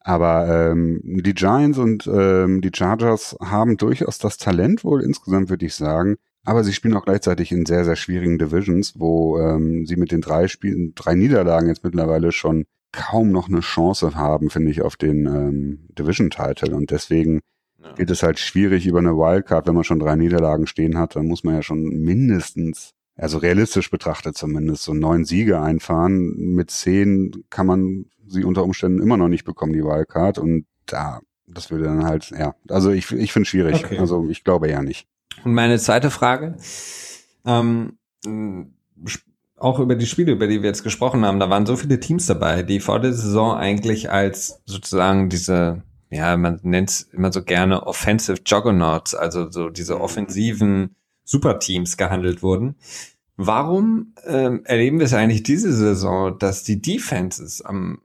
Aber ähm, die Giants und ähm, die Chargers haben durchaus das Talent wohl insgesamt, würde ich sagen, aber sie spielen auch gleichzeitig in sehr, sehr schwierigen Divisions, wo ähm, sie mit den drei Spielen, drei Niederlagen jetzt mittlerweile schon kaum noch eine Chance haben, finde ich, auf den ähm, Division-Title. Und deswegen ja. wird es halt schwierig über eine Wildcard, wenn man schon drei Niederlagen stehen hat, dann muss man ja schon mindestens, also realistisch betrachtet zumindest, so neun Siege einfahren. Mit zehn kann man sie unter Umständen immer noch nicht bekommen, die Wildcard. Und da, das würde dann halt, ja, also ich, ich finde es schwierig. Okay. Also ich glaube ja nicht. Und meine zweite Frage, ähm, auch über die Spiele, über die wir jetzt gesprochen haben, da waren so viele Teams dabei, die vor der Saison eigentlich als sozusagen diese, ja, man nennt es immer so gerne Offensive Juggernauts, also so diese offensiven Superteams gehandelt wurden. Warum ähm, erleben wir es eigentlich diese Saison, dass die Defenses am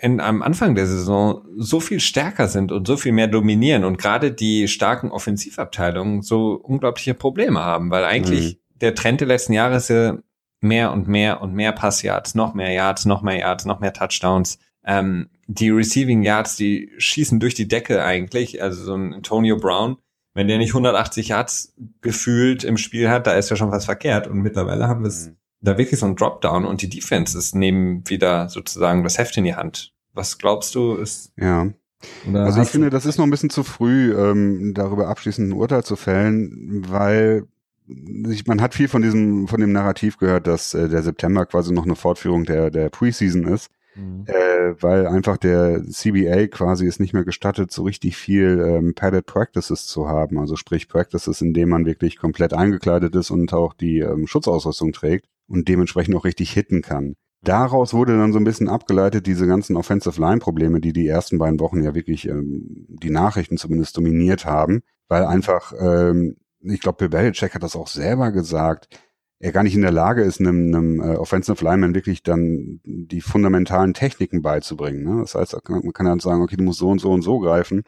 in, am Anfang der Saison so viel stärker sind und so viel mehr dominieren und gerade die starken Offensivabteilungen so unglaubliche Probleme haben, weil eigentlich mhm. der Trend der letzten Jahre ist ja mehr und mehr und mehr Passyards, noch mehr Yards, noch mehr Yards, noch mehr Touchdowns. Ähm, die Receiving Yards, die schießen durch die Decke eigentlich. Also so ein Antonio Brown, wenn der nicht 180 Yards gefühlt im Spiel hat, da ist ja schon was verkehrt. Und mittlerweile haben wir es mhm da wirklich so ein Dropdown und die Defenses nehmen wieder sozusagen das Heft in die Hand. Was glaubst du ist? Ja. also ich finde, das ist noch ein bisschen zu früh, ähm, darüber abschließend ein Urteil zu fällen, weil ich, man hat viel von diesem, von dem Narrativ gehört, dass äh, der September quasi noch eine Fortführung der, der Preseason ist. Mhm. Äh, weil einfach der CBA quasi es nicht mehr gestattet, so richtig viel ähm, Padded Practices zu haben. Also sprich Practices, in denen man wirklich komplett eingekleidet ist und auch die ähm, Schutzausrüstung trägt und dementsprechend auch richtig hitten kann. Daraus wurde dann so ein bisschen abgeleitet, diese ganzen Offensive Line Probleme, die die ersten beiden Wochen ja wirklich ähm, die Nachrichten zumindest dominiert haben, weil einfach, ähm, ich glaube, Bill Belichick hat das auch selber gesagt, er gar nicht in der Lage ist, einem, einem äh, Offensive Lineman wirklich dann die fundamentalen Techniken beizubringen. Ne? Das heißt, man kann dann sagen, okay, du musst so und so und so greifen.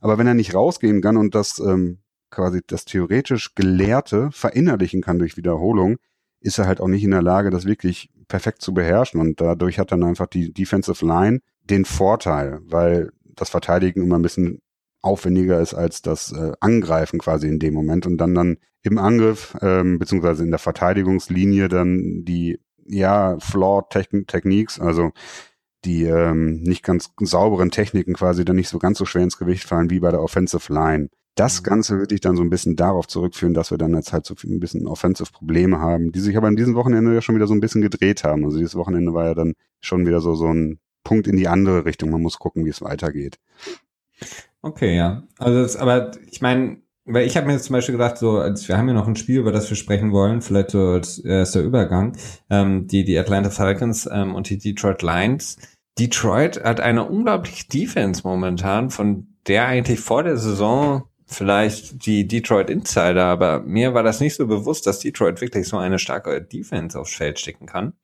Aber wenn er nicht rausgehen kann und das ähm, quasi das theoretisch Gelehrte verinnerlichen kann durch Wiederholung, ist er halt auch nicht in der Lage, das wirklich perfekt zu beherrschen. Und dadurch hat dann einfach die Defensive Line den Vorteil, weil das Verteidigen immer ein bisschen aufwendiger ist als das äh, Angreifen quasi in dem Moment und dann dann im Angriff ähm, beziehungsweise in der Verteidigungslinie dann die ja Flawed Techniques, also die ähm, nicht ganz sauberen Techniken quasi dann nicht so ganz so schwer ins Gewicht fallen wie bei der Offensive Line. Das mhm. Ganze würde ich dann so ein bisschen darauf zurückführen, dass wir dann jetzt halt so ein bisschen Offensive-Probleme haben, die sich aber in diesem Wochenende ja schon wieder so ein bisschen gedreht haben. Also dieses Wochenende war ja dann schon wieder so, so ein Punkt in die andere Richtung. Man muss gucken, wie es weitergeht. Okay, ja. Also, das, aber ich meine, weil ich habe mir jetzt zum Beispiel gedacht, so, als wir haben ja noch ein Spiel, über das wir sprechen wollen, vielleicht so als erster Übergang, ähm, die, die Atlanta Falcons ähm, und die Detroit Lions. Detroit hat eine unglaubliche Defense momentan, von der eigentlich vor der Saison vielleicht die Detroit Insider, aber mir war das nicht so bewusst, dass Detroit wirklich so eine starke Defense aufs Feld stecken kann.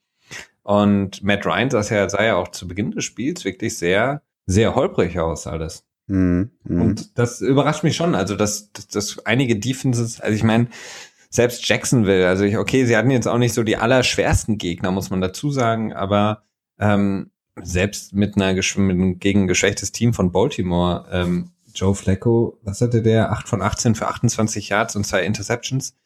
Und Matt Ryan sah ja, sah ja auch zu Beginn des Spiels wirklich sehr, sehr holprig aus alles. Mhm, mh. Und das überrascht mich schon. Also, dass, dass, dass einige Defenses, also ich meine, selbst Jacksonville, also ich, okay, sie hatten jetzt auch nicht so die allerschwersten Gegner, muss man dazu sagen, aber ähm, selbst mit einer mit einem gegen geschwächtes Team von Baltimore, ähm, Joe Flacco, was hatte der? 8 von 18 für 28 Yards und zwei Interceptions.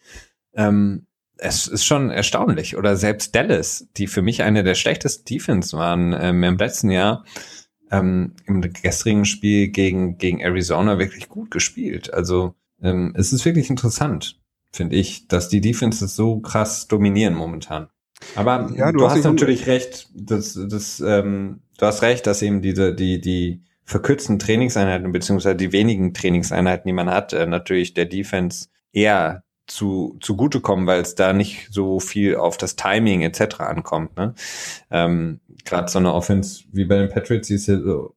Ähm, es ist schon erstaunlich. Oder selbst Dallas, die für mich eine der schlechtesten Defense waren ähm, im letzten Jahr, ähm, im gestrigen Spiel gegen, gegen Arizona wirklich gut gespielt. Also ähm, es ist wirklich interessant, finde ich, dass die Defenses so krass dominieren momentan. Aber ja, du, du hast, hast natürlich recht, dass, dass, ähm, du hast recht, dass eben diese, die, die verkürzten Trainingseinheiten beziehungsweise die wenigen Trainingseinheiten, die man hat, äh, natürlich der Defense eher zu zugutekommen, weil es da nicht so viel auf das Timing etc. ankommt. Ne? Ähm, Gerade so eine Offense wie bei den Patriots, die ist ja so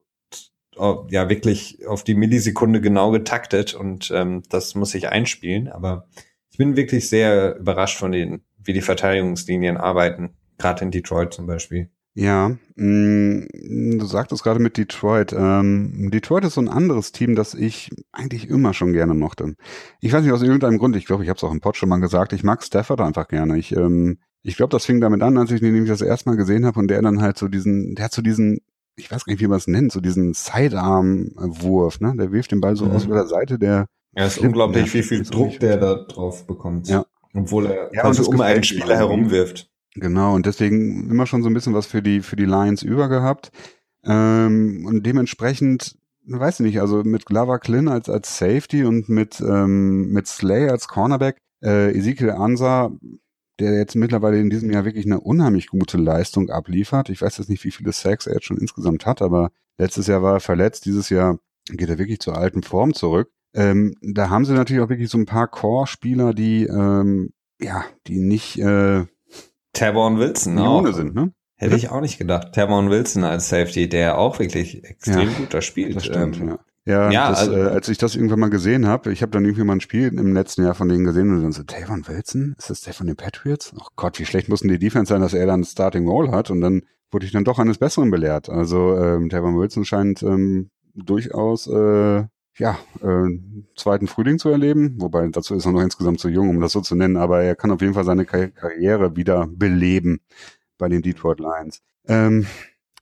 ja wirklich auf die Millisekunde genau getaktet und ähm, das muss sich einspielen. Aber ich bin wirklich sehr überrascht von den, wie die Verteidigungslinien arbeiten, gerade in Detroit zum Beispiel. Ja, mh, mm, du sagtest gerade mit Detroit. Ähm, Detroit ist so ein anderes Team, das ich eigentlich immer schon gerne mochte. Ich weiß nicht aus irgendeinem Grund, ich glaube, ich habe es auch im Pod schon mal gesagt, ich mag Stafford einfach gerne. Ich, ähm, ich glaube, das fing damit an, als ich ihn nämlich das erste Mal gesehen habe und der dann halt so diesen, der hat so diesen, ich weiß gar nicht, wie man es nennt, so diesen Sidearm-Wurf, ne? Der wirft den Ball so mhm. aus der Seite, der. Ja, ist unglaublich, wie viel Druck der da drauf bekommt. Ja. Obwohl er ja, quasi um einen Spieler herumwirft. Genau, und deswegen immer schon so ein bisschen was für die, für die Lions über gehabt. Ähm, und dementsprechend, weiß ich nicht, also mit Glover Klin als, als Safety und mit, ähm, mit Slay als Cornerback, äh, Ezekiel Ansa, der jetzt mittlerweile in diesem Jahr wirklich eine unheimlich gute Leistung abliefert. Ich weiß jetzt nicht, wie viele Sacks er jetzt schon insgesamt hat, aber letztes Jahr war er verletzt, dieses Jahr geht er wirklich zur alten Form zurück. Ähm, da haben sie natürlich auch wirklich so ein paar Core-Spieler, die, ähm, ja, die nicht, äh, Tavon Wilson auch. sind, ne? Hätte ich auch nicht gedacht. Tavon Wilson als Safety, der auch wirklich extrem ja, guter spielt. Das stimmt, ähm, ja. Ja, ja das, also, äh, als ich das irgendwann mal gesehen habe, ich habe dann irgendwie mal ein Spiel im letzten Jahr von denen gesehen und dann so, Tavon Wilson? Ist das der von den Patriots? Oh Gott, wie schlecht mussten die Defense sein, dass er dann Starting Role hat und dann wurde ich dann doch eines Besseren belehrt. Also ähm, Tavon Wilson scheint ähm, durchaus äh, ja, äh, zweiten Frühling zu erleben, wobei dazu ist er noch insgesamt zu jung, um das so zu nennen, aber er kann auf jeden Fall seine Kar Karriere wieder beleben bei den Detroit Lions. Ähm,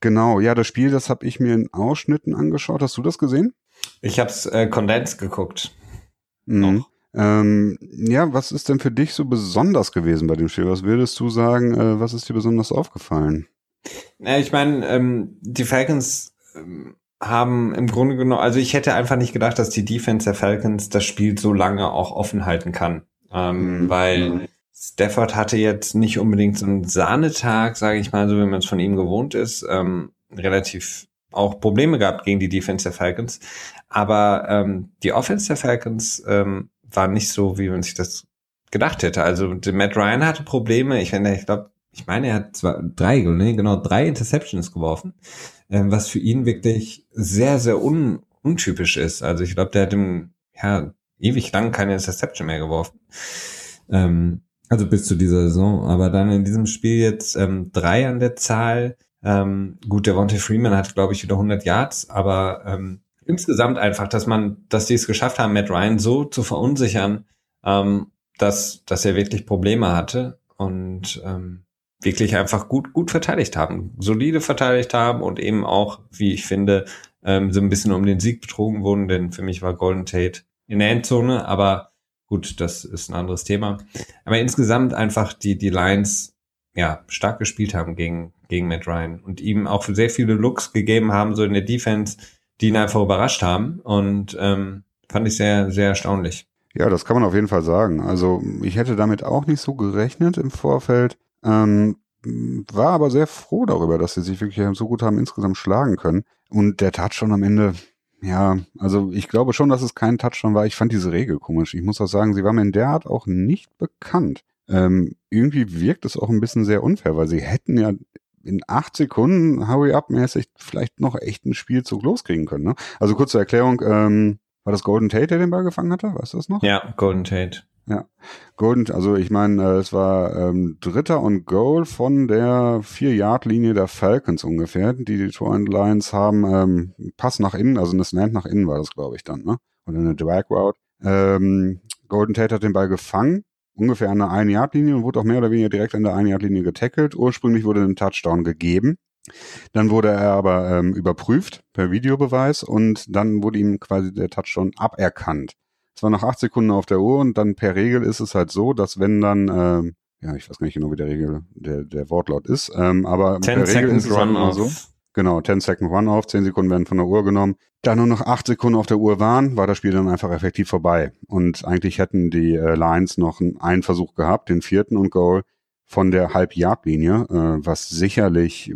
genau, ja, das Spiel, das habe ich mir in Ausschnitten angeschaut. Hast du das gesehen? Ich habe es äh, kondens geguckt. Mhm. Ähm, ja, was ist denn für dich so besonders gewesen bei dem Spiel? Was würdest du sagen, äh, was ist dir besonders aufgefallen? Na, ich meine, ähm, die Falcons ähm, haben im Grunde genommen, also ich hätte einfach nicht gedacht, dass die Defense der Falcons das Spiel so lange auch offen halten kann. Ähm, mhm. Weil. Stafford hatte jetzt nicht unbedingt so einen Sahnetag, sage ich mal, so wie man es von ihm gewohnt ist. Ähm, relativ auch Probleme gehabt gegen die Defense der Falcons. Aber ähm, die Offense der Falcons ähm, war nicht so, wie man sich das gedacht hätte. Also Matt Ryan hatte Probleme. Ich, ich glaube, ich meine, er hat zwar drei, nee, genau drei Interceptions geworfen ähm, was für ihn wirklich sehr, sehr un untypisch ist. Also ich glaube, der hat im, ja, ewig lang keine Interception mehr geworfen. Ähm, also bis zu dieser Saison. Aber dann in diesem Spiel jetzt ähm, drei an der Zahl. Ähm, gut, der Wonte Freeman hat, glaube ich, wieder 100 Yards, aber ähm, insgesamt einfach, dass man, dass die es geschafft haben, Matt Ryan so zu verunsichern, ähm, dass, dass er wirklich Probleme hatte. Und ähm, wirklich einfach gut, gut verteidigt haben, solide verteidigt haben und eben auch, wie ich finde, ähm, so ein bisschen um den Sieg betrogen wurden, denn für mich war Golden Tate in der Endzone, aber gut, das ist ein anderes Thema. Aber insgesamt einfach die, die Lions, ja, stark gespielt haben gegen, gegen Matt Ryan und ihm auch sehr viele Looks gegeben haben, so in der Defense, die ihn einfach überrascht haben. Und ähm, fand ich sehr, sehr erstaunlich. Ja, das kann man auf jeden Fall sagen. Also ich hätte damit auch nicht so gerechnet im Vorfeld. Ähm, war aber sehr froh darüber, dass sie sich wirklich so gut haben insgesamt schlagen können. Und der Touchdown am Ende, ja, also ich glaube schon, dass es kein Touchdown war. Ich fand diese Regel komisch. Ich muss auch sagen, sie war mir in der Art auch nicht bekannt. Ähm, irgendwie wirkt es auch ein bisschen sehr unfair, weil sie hätten ja in acht Sekunden Hurry-Up-mäßig vielleicht noch echt einen Spielzug loskriegen können. Ne? Also kurze Erklärung, ähm, war das Golden Tate, der den Ball gefangen hatte? Weißt du das noch? Ja, Golden Tate. Ja, Golden, also ich meine, äh, es war ähm, Dritter und Goal von der Vier-Yard-Linie der Falcons ungefähr. Die Detroit Lions haben ähm, Pass nach innen, also eine Slant nach innen war das, glaube ich, dann, ne? Oder eine Drag Route. Ähm, Golden Tate hat den Ball gefangen, ungefähr an der Ein-Yard-Linie und wurde auch mehr oder weniger direkt an der Ein-Yard-Linie getackelt. Ursprünglich wurde ein Touchdown gegeben. Dann wurde er aber ähm, überprüft per Videobeweis und dann wurde ihm quasi der Touchdown aberkannt. Es war noch acht Sekunden auf der Uhr und dann per Regel ist es halt so, dass wenn dann, ähm, ja, ich weiß gar nicht genau, wie der Regel, der, der Wortlaut ist, ähm, aber per Regel ist es halt immer so. Genau, 10 Second Run auf, 10 Sekunden werden von der Uhr genommen. Da nur noch 8 Sekunden auf der Uhr waren, war das Spiel dann einfach effektiv vorbei. Und eigentlich hätten die äh, Lions noch einen Versuch gehabt, den vierten und Goal von der Halb-Yard-Linie, äh, was sicherlich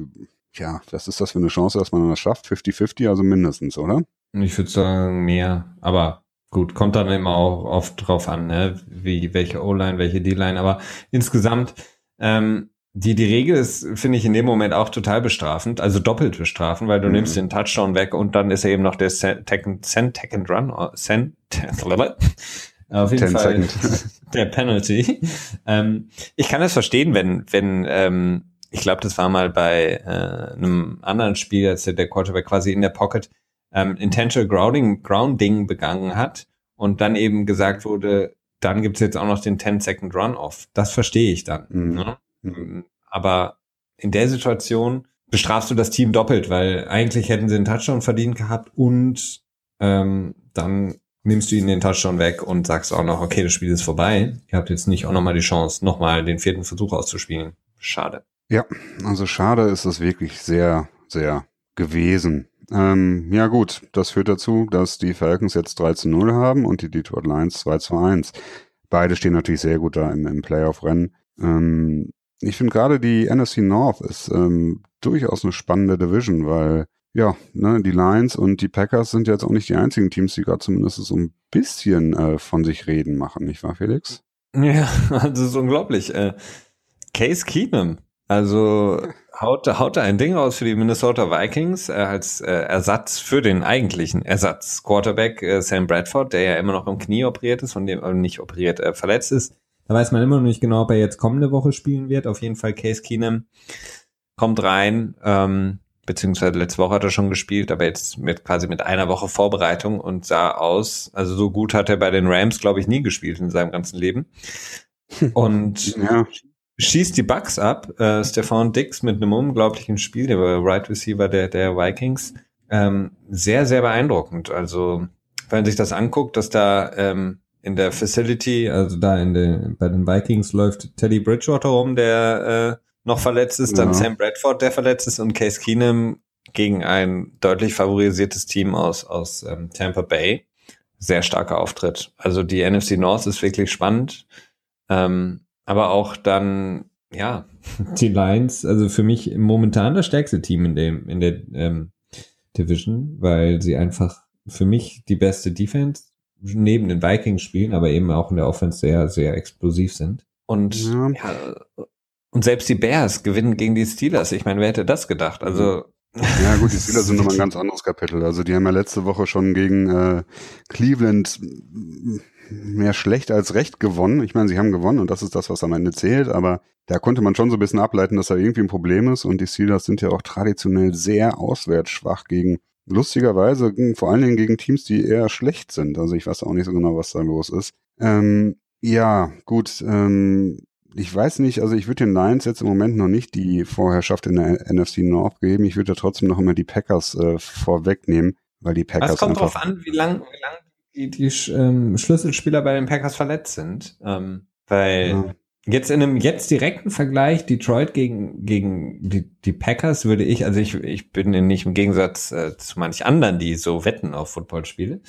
ja, was ist das für eine Chance, dass man das schafft? 50-50, also mindestens, oder? Ich würde sagen mehr, aber gut, kommt dann immer auch oft drauf an, ne? wie welche O-Line, welche D-Line, aber insgesamt ähm, die, die Regel ist, finde ich, in dem Moment auch total bestrafend, also doppelt bestrafend, weil du mhm. nimmst den Touchdown weg und dann ist er eben noch der Second, Second Run, Cent, auf jeden Fall der Penalty. Ähm, ich kann das verstehen, wenn, wenn ähm, ich glaube, das war mal bei äh, einem anderen Spiel, als der Quarterback quasi in der Pocket ähm, intentional grounding, grounding begangen hat und dann eben gesagt wurde, dann gibt's jetzt auch noch den 10-Second Run-Off. Das verstehe ich dann. Mhm. Ne? Mhm. Aber in der Situation bestrafst du das Team doppelt, weil eigentlich hätten sie einen Touchdown verdient gehabt und ähm, dann nimmst du ihnen den Touchdown weg und sagst auch noch, okay, das Spiel ist vorbei. Ihr habt jetzt nicht auch nochmal die Chance, nochmal den vierten Versuch auszuspielen. Schade. Ja, also schade ist es wirklich sehr, sehr gewesen. Ähm, ja gut, das führt dazu, dass die Falcons jetzt 3 zu 0 haben und die Detroit Lions 2 zu 1. Beide stehen natürlich sehr gut da im, im Playoff-Rennen. Ähm, ich finde gerade die NFC North ist ähm, durchaus eine spannende Division, weil ja, ne, die Lions und die Packers sind jetzt auch nicht die einzigen Teams, die gerade zumindest so ein bisschen äh, von sich reden machen, nicht wahr, Felix? Ja, also das ist unglaublich. Äh, Case Keenum also haut, haut da ein Ding raus für die Minnesota Vikings äh, als äh, Ersatz für den eigentlichen Ersatz Quarterback äh, Sam Bradford, der ja immer noch im Knie operiert ist, von dem äh, nicht operiert äh, verletzt ist. Da weiß man immer noch nicht genau, ob er jetzt kommende Woche spielen wird. Auf jeden Fall Case Keenum kommt rein, ähm, beziehungsweise letzte Woche hat er schon gespielt, aber jetzt mit quasi mit einer Woche Vorbereitung und sah aus, also so gut hat er bei den Rams, glaube ich, nie gespielt in seinem ganzen Leben. Und ja schießt die Bugs ab. Äh, Stefan Dix mit einem unglaublichen Spiel, der Right Receiver der, der Vikings. Ähm, sehr, sehr beeindruckend. Also, wenn man sich das anguckt, dass da ähm, in der Facility, also da in den, bei den Vikings läuft Teddy Bridgewater rum, der äh, noch verletzt ist, ja. dann Sam Bradford, der verletzt ist und Case Keenum gegen ein deutlich favorisiertes Team aus, aus ähm, Tampa Bay. Sehr starker Auftritt. Also die NFC North ist wirklich spannend. Ähm, aber auch dann, ja, die Lions, also für mich momentan das stärkste Team in dem, in der ähm, Division, weil sie einfach für mich die beste Defense neben den Vikings spielen, aber eben auch in der Offense sehr, sehr explosiv sind. Und ja. ja und selbst die Bears gewinnen gegen die Steelers. Ich meine, wer hätte das gedacht? Also ja gut, die Steelers sind nochmal ein ganz anderes Kapitel. Also die haben ja letzte Woche schon gegen äh, Cleveland mehr schlecht als recht gewonnen. Ich meine, sie haben gewonnen und das ist das, was am Ende zählt, aber da konnte man schon so ein bisschen ableiten, dass da irgendwie ein Problem ist und die Steelers sind ja auch traditionell sehr auswärts schwach gegen, lustigerweise, vor allen Dingen gegen Teams, die eher schlecht sind. Also ich weiß auch nicht so genau, was da los ist. Ähm, ja, gut, ähm, ich weiß nicht, also ich würde den Lions jetzt im Moment noch nicht die Vorherrschaft in der NFC North geben. Ich würde da trotzdem noch immer die Packers äh, vorwegnehmen, weil die Packers. Es kommt drauf an, wie lang, wie lang die, die ähm, Schlüsselspieler bei den Packers verletzt sind. Ähm, weil, ja. Jetzt in einem jetzt direkten Vergleich Detroit gegen, gegen die, die Packers würde ich, also ich, ich bin nicht im Gegensatz äh, zu manch anderen, die so wetten auf Footballspiele,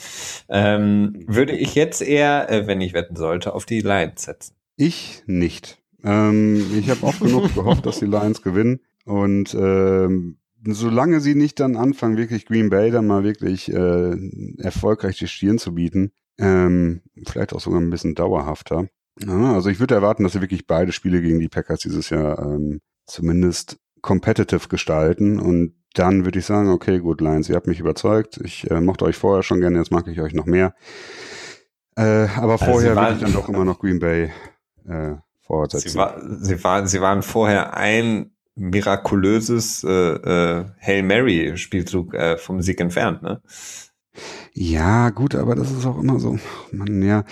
ähm, würde ich jetzt eher, äh, wenn ich wetten sollte, auf die Lions setzen. Ich nicht. Ähm, ich habe oft genug gehofft, dass die Lions gewinnen und ähm, solange sie nicht dann anfangen, wirklich Green Bay dann mal wirklich äh, erfolgreich die Stirn zu bieten, ähm, vielleicht auch sogar ein bisschen dauerhafter, ja, also ich würde erwarten, dass sie wirklich beide Spiele gegen die Packers dieses Jahr ähm, zumindest competitive gestalten und dann würde ich sagen, okay, gut, Lions, ihr habt mich überzeugt. Ich äh, mochte euch vorher schon gerne, jetzt mag ich euch noch mehr. Äh, aber also vorher würde ich dann doch immer noch Green Bay äh, vorsetzen. Sie, war, sie, war, sie waren vorher ein mirakulöses äh, äh, Hail Mary Spielzug äh, vom Sieg entfernt, ne? Ja, gut, aber das ist auch immer so, man, ja,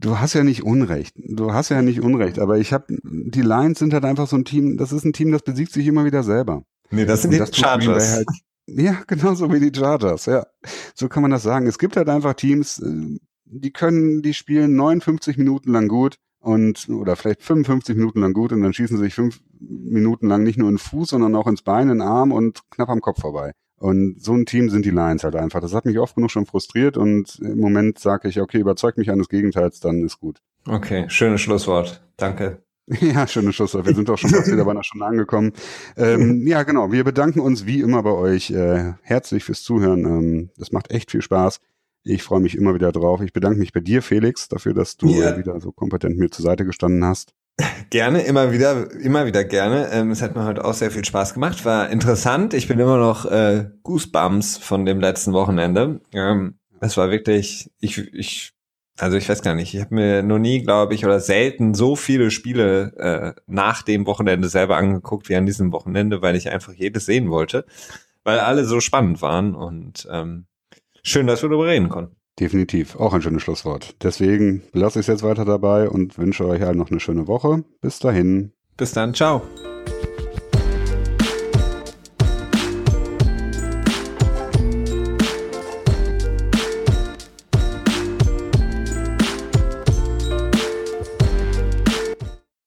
Du hast ja nicht Unrecht. Du hast ja nicht Unrecht, aber ich habe die Lions sind halt einfach so ein Team, das ist ein Team, das besiegt sich immer wieder selber. Nee, das sind Und die das Chargers. Halt, ja, genauso wie die Chargers, ja. So kann man das sagen. Es gibt halt einfach Teams, äh, die können, die spielen 59 Minuten lang gut und oder vielleicht 55 Minuten lang gut und dann schießen sie sich fünf Minuten lang nicht nur in den Fuß, sondern auch ins Bein, in den Arm und knapp am Kopf vorbei. Und so ein Team sind die Lions halt einfach. Das hat mich oft genug schon frustriert und im Moment sage ich, okay, überzeugt mich eines Gegenteils, dann ist gut. Okay, schönes Schlusswort. Danke. Ja, schönes Schlusswort. Wir sind doch schon fast wieder bei einer Stunde angekommen. Ähm, ja, genau. Wir bedanken uns wie immer bei euch äh, herzlich fürs Zuhören. Ähm, das macht echt viel Spaß. Ich freue mich immer wieder drauf. Ich bedanke mich bei dir, Felix, dafür, dass du ja. wieder so kompetent mir zur Seite gestanden hast. Gerne, immer wieder, immer wieder gerne. Ähm, es hat mir heute auch sehr viel Spaß gemacht. War interessant. Ich bin immer noch äh, Goosebumps von dem letzten Wochenende. Ähm, es war wirklich, ich, ich, also ich weiß gar nicht, ich habe mir noch nie, glaube ich, oder selten so viele Spiele äh, nach dem Wochenende selber angeguckt wie an diesem Wochenende, weil ich einfach jedes sehen wollte, weil alle so spannend waren und ähm, schön, dass wir darüber reden konnten. Definitiv, auch ein schönes Schlusswort. Deswegen lasse ich es jetzt weiter dabei und wünsche euch halt noch eine schöne Woche. Bis dahin. Bis dann, ciao.